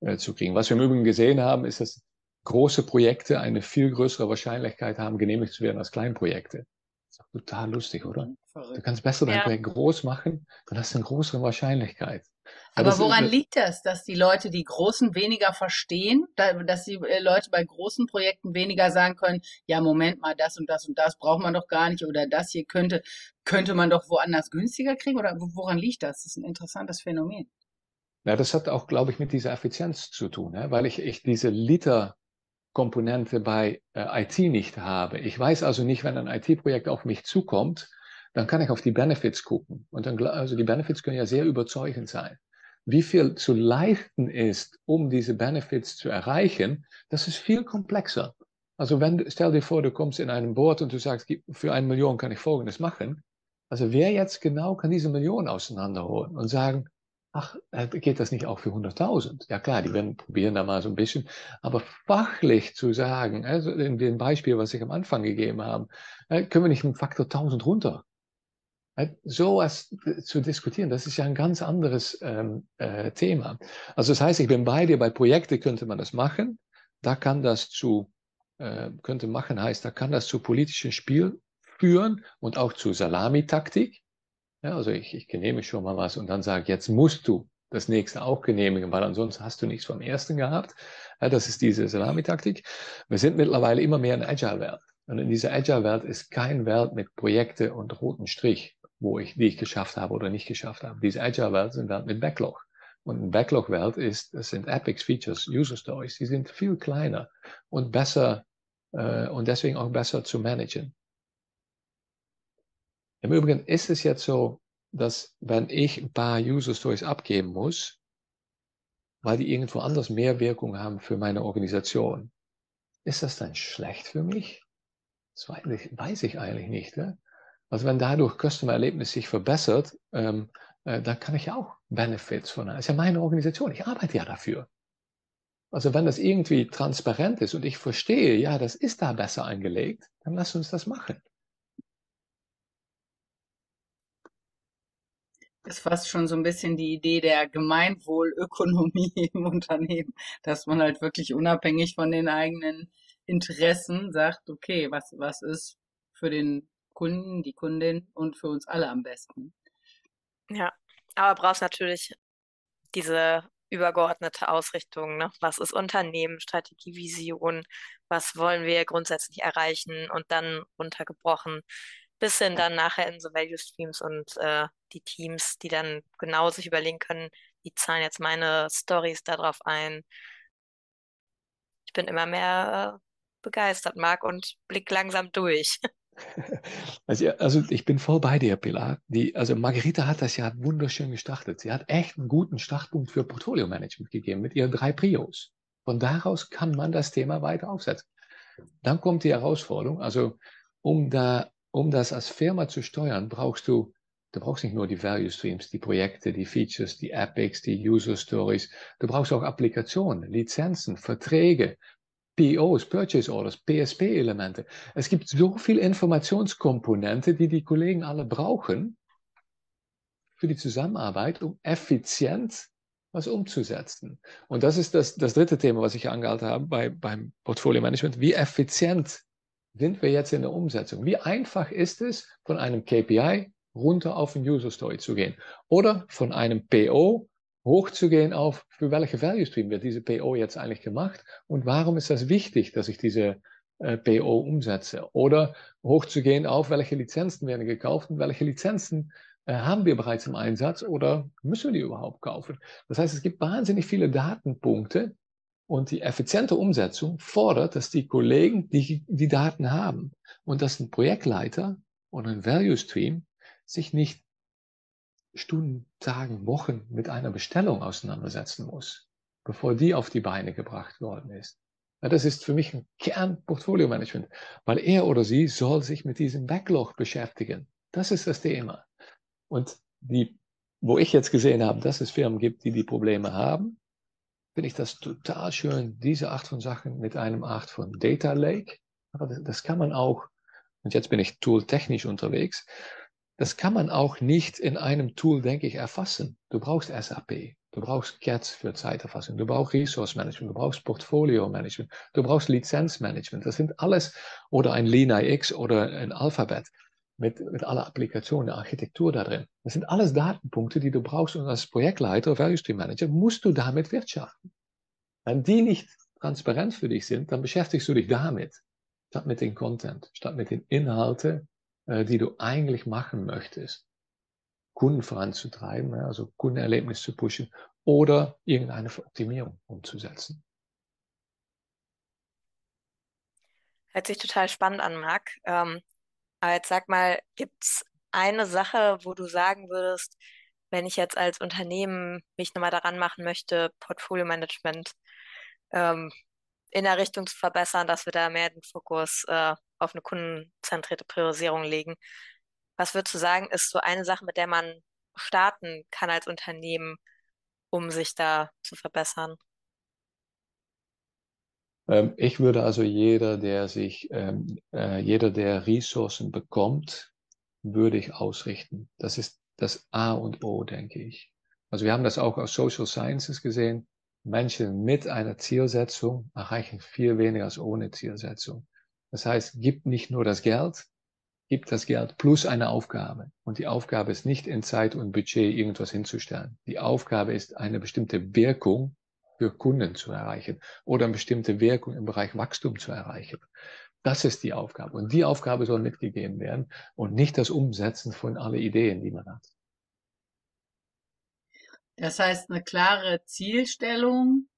äh, zu kriegen. Was wir im Übrigen gesehen haben, ist, dass große Projekte eine viel größere Wahrscheinlichkeit haben, genehmigt zu werden als Kleinprojekte. Das ist total lustig, oder? Verrückt. Du kannst besser dein ja. Projekt groß machen, dann hast du eine größere Wahrscheinlichkeit. Aber woran ist, liegt das, dass die Leute die Großen weniger verstehen, dass die äh, Leute bei großen Projekten weniger sagen können, ja, Moment mal, das und das und das braucht man doch gar nicht oder das hier könnte, könnte man doch woanders günstiger kriegen oder woran liegt das? Das ist ein interessantes Phänomen. Ja, das hat auch, glaube ich, mit dieser Effizienz zu tun, ne? weil ich, ich diese Liter Komponente bei äh, IT nicht habe. Ich weiß also nicht, wenn ein IT-Projekt auf mich zukommt, dann kann ich auf die Benefits gucken. Und dann, also die Benefits können ja sehr überzeugend sein. Wie viel zu leisten ist, um diese Benefits zu erreichen, das ist viel komplexer. Also wenn, stell dir vor, du kommst in einem Board und du sagst, für eine Million kann ich Folgendes machen. Also wer jetzt genau kann diese Million auseinanderholen und sagen, ach, äh, geht das nicht auch für 100.000? Ja klar, die werden probieren da mal so ein bisschen, aber fachlich zu sagen, also in dem Beispiel, was ich am Anfang gegeben habe, äh, können wir nicht einen Faktor 1000 runter so etwas zu diskutieren, das ist ja ein ganz anderes ähm, äh, Thema. Also das heißt, ich bin bei dir, bei Projekten könnte man das machen. Da kann das zu, äh, könnte machen heißt, da kann das zu politischen Spiel führen und auch zu Salamitaktik. Ja, also ich, ich genehmige schon mal was und dann sage, jetzt musst du das nächste auch genehmigen, weil ansonsten hast du nichts vom ersten gehabt. Ja, das ist diese Salamitaktik. Wir sind mittlerweile immer mehr in Agile-Welt. Und in dieser Agile-Welt ist kein Welt mit Projekte und roten Strich wo ich, die ich geschafft habe oder nicht geschafft habe. Diese Agile-Welt sind Welt mit Backlog. Und eine Backlog-Welt ist, das sind Epics, Features, User Stories, die sind viel kleiner und besser äh, und deswegen auch besser zu managen. Im Übrigen ist es jetzt so, dass wenn ich ein paar User Stories abgeben muss, weil die irgendwo anders mehr Wirkung haben für meine Organisation, ist das dann schlecht für mich? Das weiß ich eigentlich nicht. Ne? Also wenn dadurch Customer-Erlebnis sich verbessert, ähm, äh, dann kann ich ja auch Benefits von. Das ist ja meine Organisation, ich arbeite ja dafür. Also wenn das irgendwie transparent ist und ich verstehe, ja, das ist da besser angelegt, dann lass uns das machen. ist fast schon so ein bisschen die Idee der Gemeinwohlökonomie im Unternehmen, dass man halt wirklich unabhängig von den eigenen Interessen sagt, okay, was, was ist für den Kunden, die Kundin und für uns alle am besten. Ja, aber brauchst natürlich diese übergeordnete Ausrichtung. Ne? Was ist Unternehmen, Strategie, Vision? Was wollen wir grundsätzlich erreichen? Und dann runtergebrochen bis hin dann nachher in so Value Streams und äh, die Teams, die dann genau sich überlegen können, wie zahlen jetzt meine Stories darauf ein. Ich bin immer mehr äh, begeistert, Marc, und blick langsam durch. Also, also, ich bin voll bei dir, Pilar. Die, also Margarita hat das ja wunderschön gestartet. Sie hat echt einen guten Startpunkt für Portfolio-Management gegeben mit ihren drei Prios. Von daraus kann man das Thema weiter aufsetzen. Dann kommt die Herausforderung, also um, da, um das als Firma zu steuern, brauchst du, du brauchst nicht nur die Value Streams, die Projekte, die Features, die Epics, die User Stories. Du brauchst auch Applikationen, Lizenzen, Verträge, POs, Purchase Orders, PSP-Elemente. Es gibt so viele Informationskomponente, die die Kollegen alle brauchen für die Zusammenarbeit, um effizient was umzusetzen. Und das ist das, das dritte Thema, was ich angehalten habe bei, beim Portfolio Management. Wie effizient sind wir jetzt in der Umsetzung? Wie einfach ist es, von einem KPI runter auf ein User Story zu gehen? Oder von einem PO hochzugehen auf, für welche Value Stream wird diese PO jetzt eigentlich gemacht und warum ist das wichtig, dass ich diese äh, PO umsetze? Oder hochzugehen auf, welche Lizenzen werden gekauft und welche Lizenzen äh, haben wir bereits im Einsatz oder müssen wir die überhaupt kaufen? Das heißt, es gibt wahnsinnig viele Datenpunkte und die effiziente Umsetzung fordert, dass die Kollegen die, die Daten haben und dass ein Projektleiter oder ein Value Stream sich nicht Stunden, Tagen, Wochen mit einer Bestellung auseinandersetzen muss, bevor die auf die Beine gebracht worden ist. Das ist für mich ein Kern Portfolio-Management, weil er oder sie soll sich mit diesem Backlog beschäftigen. Das ist das Thema. Und die, wo ich jetzt gesehen habe, dass es Firmen gibt, die die Probleme haben, finde ich das total schön, diese Art von Sachen mit einem Art von Data Lake. Das kann man auch, und jetzt bin ich tooltechnisch unterwegs, das kann man auch nicht in einem Tool, denke ich, erfassen. Du brauchst SAP, du brauchst CAT für Zeiterfassung, du brauchst Resource Management, du brauchst Portfolio Management, du brauchst Lizenzmanagement. Das sind alles, oder ein LeanIX oder ein Alphabet mit, mit aller Applikation, der Architektur da drin. Das sind alles Datenpunkte, die du brauchst und als Projektleiter, Value Stream Manager, musst du damit wirtschaften. Wenn die nicht transparent für dich sind, dann beschäftigst du dich damit, statt mit dem Content, statt mit den Inhalten, die du eigentlich machen möchtest. Kunden voranzutreiben, also Kundenerlebnis zu pushen oder irgendeine Optimierung umzusetzen. Hört sich total spannend an, Marc. Ähm, aber jetzt sag mal, gibt es eine Sache, wo du sagen würdest, wenn ich jetzt als Unternehmen mich nochmal daran machen möchte, Portfolio-Management ähm, in der Richtung zu verbessern, dass wir da mehr den Fokus äh, auf eine kundenzentrierte Priorisierung legen. Was würdest du sagen, ist so eine Sache, mit der man starten kann als Unternehmen, um sich da zu verbessern? Ähm, ich würde also jeder, der sich, ähm, äh, jeder, der Ressourcen bekommt, würde ich ausrichten. Das ist das A und O, denke ich. Also wir haben das auch aus Social Sciences gesehen. Menschen mit einer Zielsetzung erreichen viel weniger als ohne Zielsetzung. Das heißt, gib nicht nur das Geld, gib das Geld plus eine Aufgabe. Und die Aufgabe ist nicht in Zeit und Budget irgendwas hinzustellen. Die Aufgabe ist, eine bestimmte Wirkung für Kunden zu erreichen oder eine bestimmte Wirkung im Bereich Wachstum zu erreichen. Das ist die Aufgabe. Und die Aufgabe soll mitgegeben werden und nicht das Umsetzen von alle Ideen, die man hat. Das heißt, eine klare Zielstellung,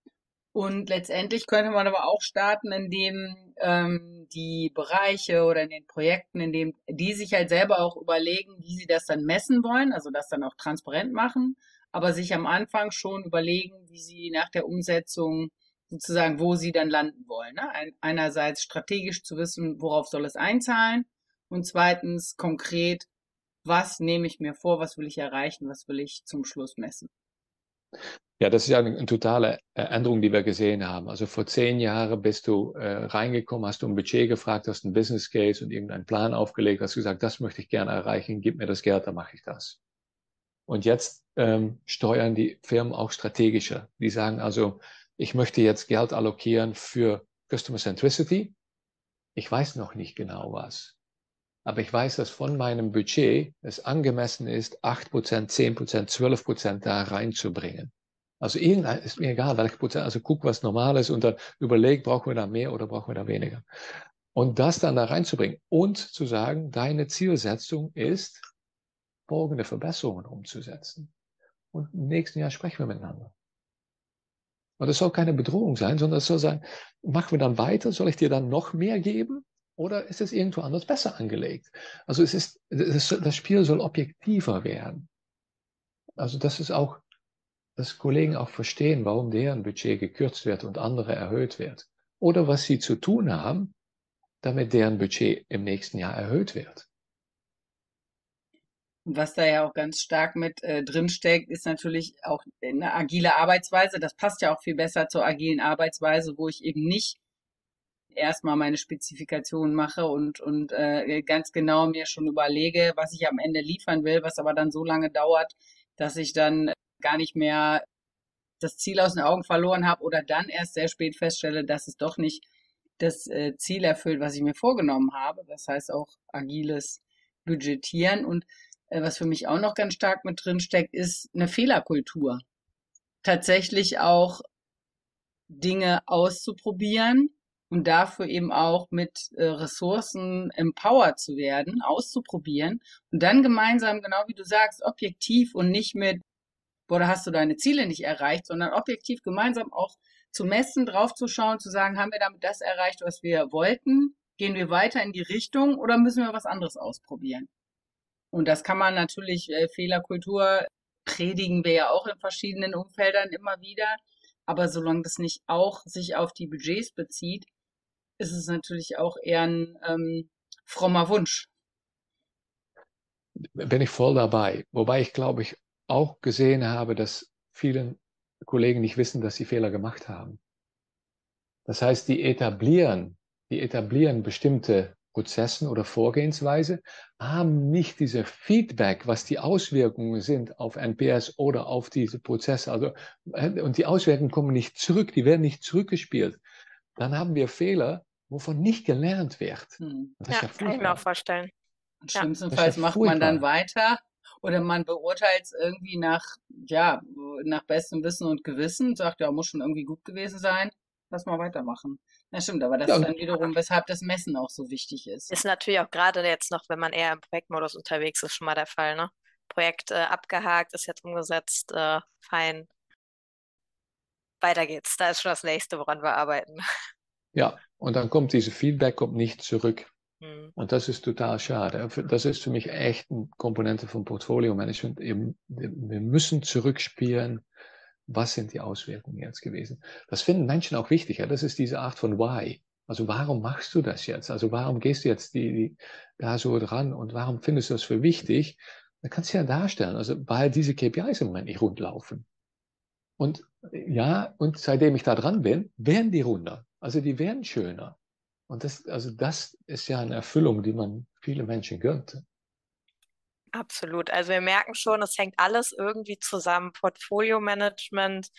und letztendlich könnte man aber auch starten, indem ähm, die Bereiche oder in den Projekten, in dem die sich halt selber auch überlegen, wie sie das dann messen wollen, also das dann auch transparent machen, aber sich am Anfang schon überlegen, wie sie nach der Umsetzung sozusagen, wo sie dann landen wollen. Ne? Ein, einerseits strategisch zu wissen, worauf soll es einzahlen und zweitens konkret, was nehme ich mir vor, was will ich erreichen, was will ich zum Schluss messen. Ja, das ist ja eine, eine totale Änderung, die wir gesehen haben. Also vor zehn Jahren bist du äh, reingekommen, hast du ein Budget gefragt, hast einen Business Case und irgendeinen Plan aufgelegt, hast gesagt, das möchte ich gerne erreichen, gib mir das Geld, dann mache ich das. Und jetzt ähm, steuern die Firmen auch strategischer. Die sagen also, ich möchte jetzt Geld allokieren für Customer Centricity. Ich weiß noch nicht genau was. Aber ich weiß, dass von meinem Budget es angemessen ist, 8%, 10%, 12% da reinzubringen. Also irgendein, ist mir egal, welche Prozent, also guck, was normal ist und dann überleg, brauchen wir da mehr oder brauchen wir da weniger. Und das dann da reinzubringen und zu sagen, deine Zielsetzung ist, folgende Verbesserungen umzusetzen. Und im nächsten Jahr sprechen wir miteinander. Und das soll keine Bedrohung sein, sondern es soll sein, machen wir dann weiter, soll ich dir dann noch mehr geben? Oder ist es irgendwo anders besser angelegt? Also es ist, das Spiel soll objektiver werden. Also das ist auch, dass Kollegen auch verstehen, warum deren Budget gekürzt wird und andere erhöht wird. Oder was sie zu tun haben, damit deren Budget im nächsten Jahr erhöht wird. Was da ja auch ganz stark mit äh, drinsteckt, ist natürlich auch eine agile Arbeitsweise. Das passt ja auch viel besser zur agilen Arbeitsweise, wo ich eben nicht erstmal meine Spezifikationen mache und, und äh, ganz genau mir schon überlege, was ich am Ende liefern will, was aber dann so lange dauert, dass ich dann gar nicht mehr das Ziel aus den Augen verloren habe oder dann erst sehr spät feststelle, dass es doch nicht das äh, Ziel erfüllt, was ich mir vorgenommen habe. Das heißt auch agiles Budgetieren. Und äh, was für mich auch noch ganz stark mit drin steckt, ist eine Fehlerkultur. Tatsächlich auch Dinge auszuprobieren und dafür eben auch mit äh, Ressourcen empowered zu werden, auszuprobieren und dann gemeinsam, genau wie du sagst, objektiv und nicht mit, boah, da hast du deine Ziele nicht erreicht, sondern objektiv gemeinsam auch zu messen, draufzuschauen, zu sagen, haben wir damit das erreicht, was wir wollten? Gehen wir weiter in die Richtung oder müssen wir was anderes ausprobieren? Und das kann man natürlich, äh, Fehlerkultur predigen wir ja auch in verschiedenen Umfeldern immer wieder. Aber solange das nicht auch sich auf die Budgets bezieht, ist es natürlich auch eher ein ähm, frommer Wunsch. Bin ich voll dabei. Wobei ich glaube ich auch gesehen habe, dass viele Kollegen nicht wissen, dass sie Fehler gemacht haben. Das heißt, die etablieren, die etablieren bestimmte Prozessen oder Vorgehensweise, haben nicht diese Feedback, was die Auswirkungen sind auf NPS oder auf diese Prozesse. Also, äh, und die Auswirkungen kommen nicht zurück, die werden nicht zurückgespielt. Dann haben wir Fehler, wovon nicht gelernt wird. Hm. ja, ja kann ich mir auch vorstellen. Und schlimmstenfalls ja macht man dann weiter oder man beurteilt es irgendwie nach, ja, nach bestem Wissen und Gewissen, sagt, ja, muss schon irgendwie gut gewesen sein, lass mal weitermachen. Ja, stimmt, aber das ja, ist dann wiederum, weshalb das Messen auch so wichtig ist. Ist natürlich auch gerade jetzt noch, wenn man eher im Projektmodus unterwegs ist, schon mal der Fall, ne? Projekt äh, abgehakt, ist jetzt umgesetzt, äh, fein. Weiter geht's. Da ist schon das nächste, woran wir arbeiten. Ja, und dann kommt diese Feedback kommt nicht zurück. Mhm. Und das ist total schade. Das ist für mich echt eine Komponente von Portfolio Management. Wir müssen zurückspielen, was sind die Auswirkungen jetzt gewesen. Das finden Menschen auch wichtig. Ja? Das ist diese Art von Why. Also warum machst du das jetzt? Also warum gehst du jetzt die, die, da so dran und warum findest du das für wichtig? Da kannst du ja darstellen, also weil diese KPIs im Moment nicht rund laufen. Und ja, und seitdem ich da dran bin, werden die runder. Also die werden schöner. Und das, also das ist ja eine Erfüllung, die man viele Menschen gönnt. Absolut. Also wir merken schon, es hängt alles irgendwie zusammen. Portfolio-Management,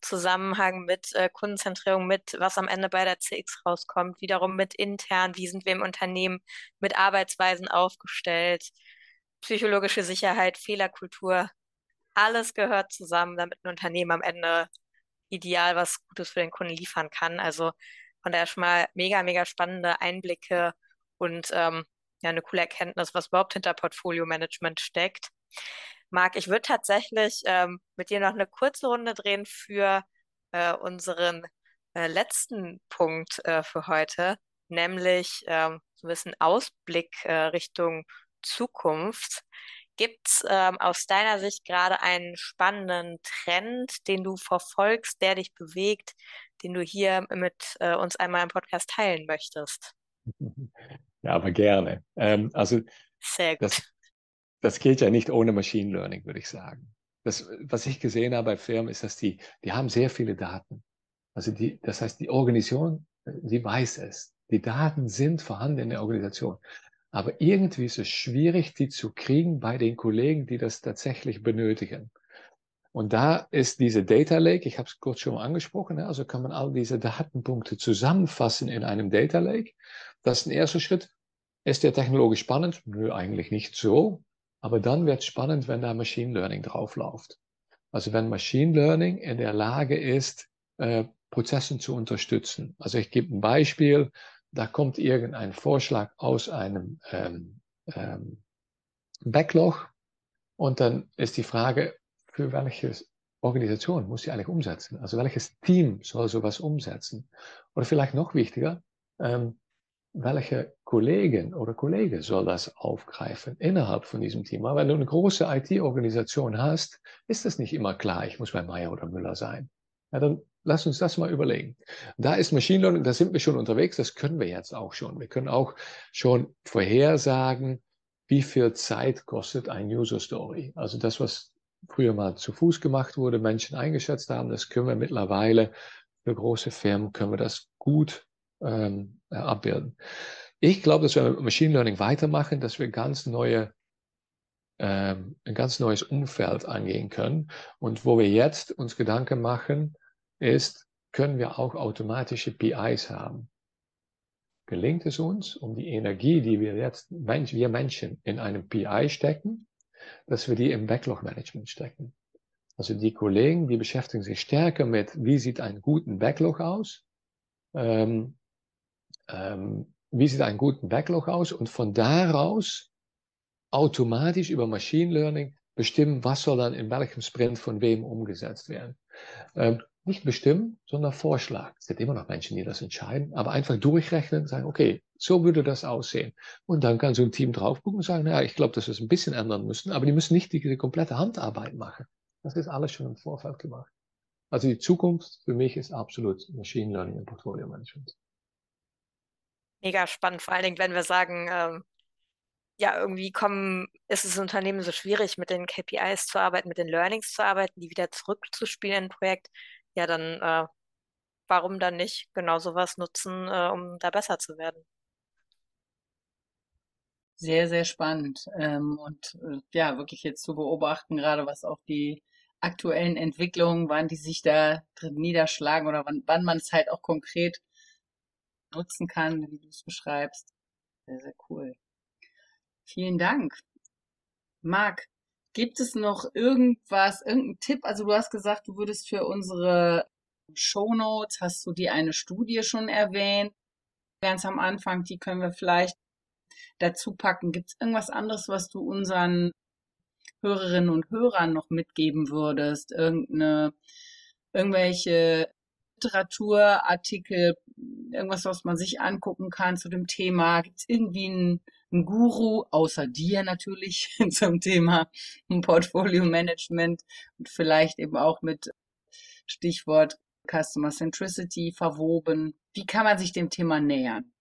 Zusammenhang mit äh, Kundenzentrierung, mit was am Ende bei der CX rauskommt, wiederum mit intern, wie sind wir im Unternehmen mit Arbeitsweisen aufgestellt, psychologische Sicherheit, Fehlerkultur, alles gehört zusammen, damit ein Unternehmen am Ende ideal was Gutes für den Kunden liefern kann. Also von daher schon mal mega, mega spannende Einblicke und ähm, ja, eine coole Erkenntnis, was überhaupt hinter Portfolio-Management steckt. Marc, ich würde tatsächlich ähm, mit dir noch eine kurze Runde drehen für äh, unseren äh, letzten Punkt äh, für heute, nämlich ähm, so ein bisschen Ausblick äh, Richtung Zukunft. Gibt es ähm, aus deiner Sicht gerade einen spannenden Trend, den du verfolgst, der dich bewegt, den du hier mit äh, uns einmal im Podcast teilen möchtest. Ja, aber gerne. Ähm, also Sehr gut. Das, das geht ja nicht ohne Machine Learning, würde ich sagen. Das, was ich gesehen habe bei Firmen, ist, dass die, die haben sehr viele Daten. Also die, das heißt, die Organisation, die weiß es. Die Daten sind vorhanden in der Organisation. Aber irgendwie ist es schwierig, die zu kriegen bei den Kollegen, die das tatsächlich benötigen. Und da ist diese Data Lake, ich habe es kurz schon mal angesprochen, also kann man all diese Datenpunkte zusammenfassen in einem Data Lake. Das ist ein erster Schritt. Ist der technologisch spannend? Nö, eigentlich nicht so. Aber dann wird es spannend, wenn da Machine Learning draufläuft. Also wenn Machine Learning in der Lage ist, äh, Prozessen zu unterstützen. Also ich gebe ein Beispiel, da kommt irgendein Vorschlag aus einem ähm, ähm, Backlog und dann ist die Frage, für welches Organisation muss sie eigentlich umsetzen? Also welches Team soll sowas umsetzen? Oder vielleicht noch wichtiger, ähm, welche Kollegin oder Kollege soll das aufgreifen innerhalb von diesem Team? Aber wenn du eine große IT-Organisation hast, ist es nicht immer klar, ich muss bei Meier oder Müller sein. Ja, dann lass uns das mal überlegen. Da ist Machine Learning, da sind wir schon unterwegs, das können wir jetzt auch schon. Wir können auch schon vorhersagen, wie viel Zeit kostet ein User Story. Also das, was früher mal zu Fuß gemacht wurde, Menschen eingeschätzt haben, das können wir mittlerweile für große Firmen, können wir das gut ähm, äh, abbilden. Ich glaube, dass wir mit Machine Learning weitermachen, dass wir ganz neue, ähm, ein ganz neues Umfeld angehen können. Und wo wir jetzt uns Gedanken machen, ist, können wir auch automatische PIs haben. Gelingt es uns, um die Energie, die wir jetzt, wir Menschen in einem PI stecken, dass wir die im Backlog-Management stecken. Also die Kollegen, die beschäftigen sich stärker mit, wie sieht ein guten Backlog aus, ähm, ähm, wie sieht ein guten Backlog aus und von daraus automatisch über Machine Learning bestimmen, was soll dann in welchem Sprint von wem umgesetzt werden. Ähm, nicht bestimmen, sondern vorschlagen. Es gibt immer noch Menschen, die das entscheiden, aber einfach durchrechnen und sagen, okay, so würde das aussehen. Und dann kann so ein Team drauf gucken und sagen, ja, ich glaube, dass wir es ein bisschen ändern müssen, aber die müssen nicht die, die komplette Handarbeit machen. Das ist alles schon im Vorfeld gemacht. Also die Zukunft für mich ist absolut Machine Learning und Portfolio Management. Mega spannend, vor allen Dingen, wenn wir sagen, ähm, ja, irgendwie kommen, ist es Unternehmen so schwierig, mit den KPIs zu arbeiten, mit den Learnings zu arbeiten, die wieder zurückzuspielen in ein Projekt. Ja, dann äh, warum dann nicht genau sowas nutzen, äh, um da besser zu werden? Sehr, sehr spannend. Ähm, und äh, ja, wirklich jetzt zu beobachten, gerade was auch die aktuellen Entwicklungen, wann die sich da drin niederschlagen oder wann, wann man es halt auch konkret nutzen kann, wie du es beschreibst. Sehr, sehr cool. Vielen Dank. Marc, gibt es noch irgendwas, irgendeinen Tipp? Also du hast gesagt, du würdest für unsere Shownotes, hast du die eine Studie schon erwähnt? Ganz am Anfang, die können wir vielleicht dazu packen. Gibt es irgendwas anderes, was du unseren Hörerinnen und Hörern noch mitgeben würdest? Irgendeine, irgendwelche Literaturartikel, irgendwas, was man sich angucken kann zu dem Thema? Gibt es irgendwie einen, einen, Guru, außer dir natürlich, zum Thema Portfolio Management und vielleicht eben auch mit Stichwort Customer Centricity verwoben? Wie kann man sich dem Thema nähern?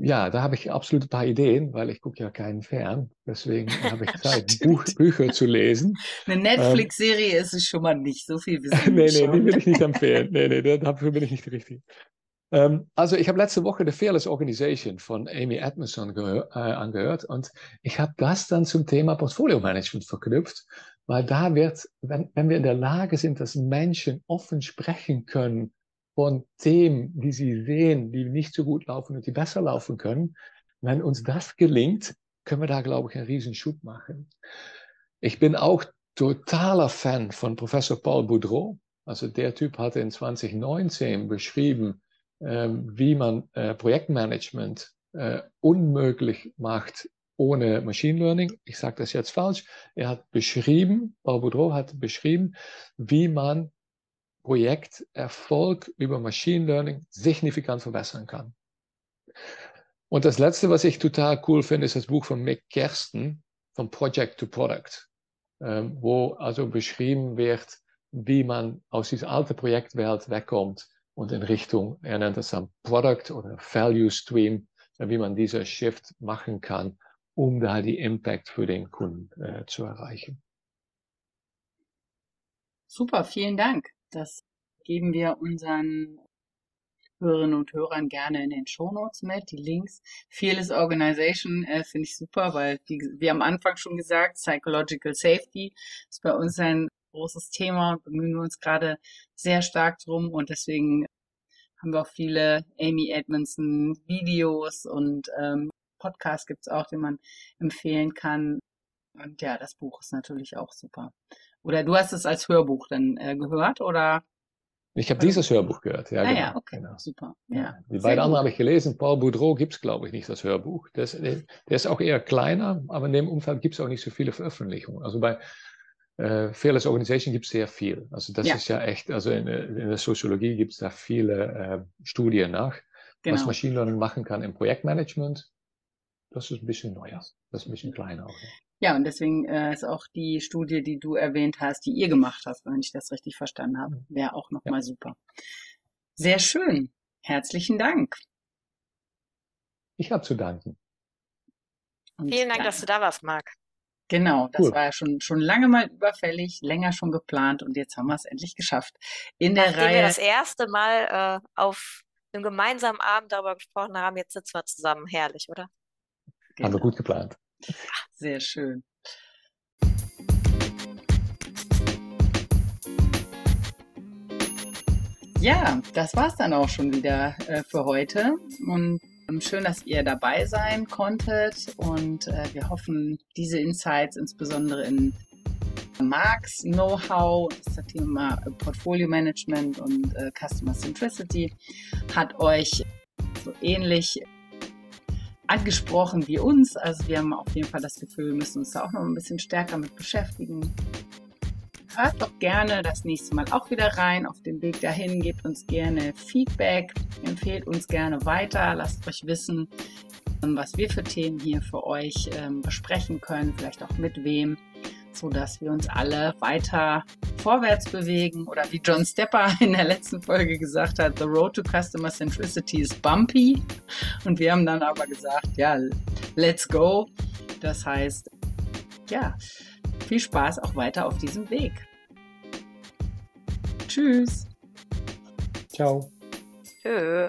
Ja, da habe ich absolut ein paar Ideen, weil ich gucke ja keinen Fern. Deswegen habe ich Zeit, Buch, Bücher zu lesen. Eine ähm, Netflix-Serie ähm, ist es schon mal nicht. So viel wissen Nee, nee, schon. die will ich nicht empfehlen. nee, nee, dafür bin ich nicht richtig. Ähm, also ich habe letzte Woche The Fearless Organization von Amy Edmondson äh, angehört und ich habe das dann zum Thema Portfolio Management verknüpft, weil da wird, wenn, wenn wir in der Lage sind, dass Menschen offen sprechen können von Themen, die sie sehen, die nicht so gut laufen und die besser laufen können, wenn uns das gelingt, können wir da, glaube ich, einen riesen Schub machen. Ich bin auch totaler Fan von Professor Paul Boudreau. Also der Typ hatte in 2019 beschrieben, wie man äh, Projektmanagement äh, unmöglich macht ohne Machine Learning. Ich sage das jetzt falsch. Er hat beschrieben, Paul Boudreau hat beschrieben, wie man Projekterfolg über Machine Learning signifikant verbessern kann. Und das letzte, was ich total cool finde, ist das Buch von Mick Kersten, von Project to Product, ähm, wo also beschrieben wird, wie man aus dieser alten Projektwelt wegkommt und in Richtung, er nennt es dann Product oder Value Stream, wie man dieser Shift machen kann, um da die Impact für den Kunden äh, zu erreichen. Super, vielen Dank. Das geben wir unseren Hörerinnen und Hörern gerne in den Shownotes mit, die Links. Fearless Organization äh, finde ich super, weil, wie, wie am Anfang schon gesagt, Psychological Safety ist bei uns ein großes Thema bemühen wir uns gerade sehr stark drum und deswegen haben wir auch viele Amy Edmondson Videos und ähm, Podcasts gibt's auch, den man empfehlen kann. Und ja, das Buch ist natürlich auch super. Oder du hast es als Hörbuch dann äh, gehört oder? Ich habe dieses Hörbuch gehört. Ja, ah, genau, ja okay, genau. super. Ja, die beiden anderen habe ich gelesen. Paul Boudreau gibt es, glaube ich, nicht, das Hörbuch. Das, der ist auch eher kleiner, aber in dem Umfeld gibt es auch nicht so viele Veröffentlichungen. Also bei äh, Fearless Organization gibt es sehr viel. Also das ja. ist ja echt, also in, in der Soziologie gibt es da viele äh, Studien nach, genau. was Machine Learning machen kann im Projektmanagement. Das ist ein bisschen neuer, das ist ein bisschen kleiner auch. Ne? Ja, und deswegen äh, ist auch die Studie, die du erwähnt hast, die ihr gemacht hast, wenn ich das richtig verstanden habe, mhm. wäre auch nochmal ja. super. Sehr schön. Herzlichen Dank. Ich habe zu danken. Und Vielen Dank, dass du da warst, Marc. Genau, das cool. war ja schon, schon lange mal überfällig, länger schon geplant und jetzt haben wir es endlich geschafft. In der Nachdem Reihe. wir das erste Mal äh, auf einem gemeinsamen Abend darüber gesprochen haben, jetzt sitzen wir zusammen. Herrlich, oder? Genau. Haben wir gut geplant. Sehr schön. Ja, das war's dann auch schon wieder äh, für heute. Und schön, dass ihr dabei sein konntet. Und äh, wir hoffen, diese Insights, insbesondere in Marks Know-how, das Thema Portfolio Management und äh, Customer Centricity, hat euch so ähnlich angesprochen wie uns. Also wir haben auf jeden Fall das Gefühl, wir müssen uns da auch noch ein bisschen stärker mit beschäftigen. Hört doch gerne das nächste Mal auch wieder rein auf dem Weg dahin. Gebt uns gerne Feedback, empfehlt uns gerne weiter, lasst euch wissen, was wir für Themen hier für euch ähm, besprechen können, vielleicht auch mit wem so dass wir uns alle weiter vorwärts bewegen oder wie John Stepper in der letzten Folge gesagt hat, the road to customer centricity is bumpy und wir haben dann aber gesagt, ja, let's go. Das heißt, ja, viel Spaß auch weiter auf diesem Weg. Tschüss. Ciao. Tschö.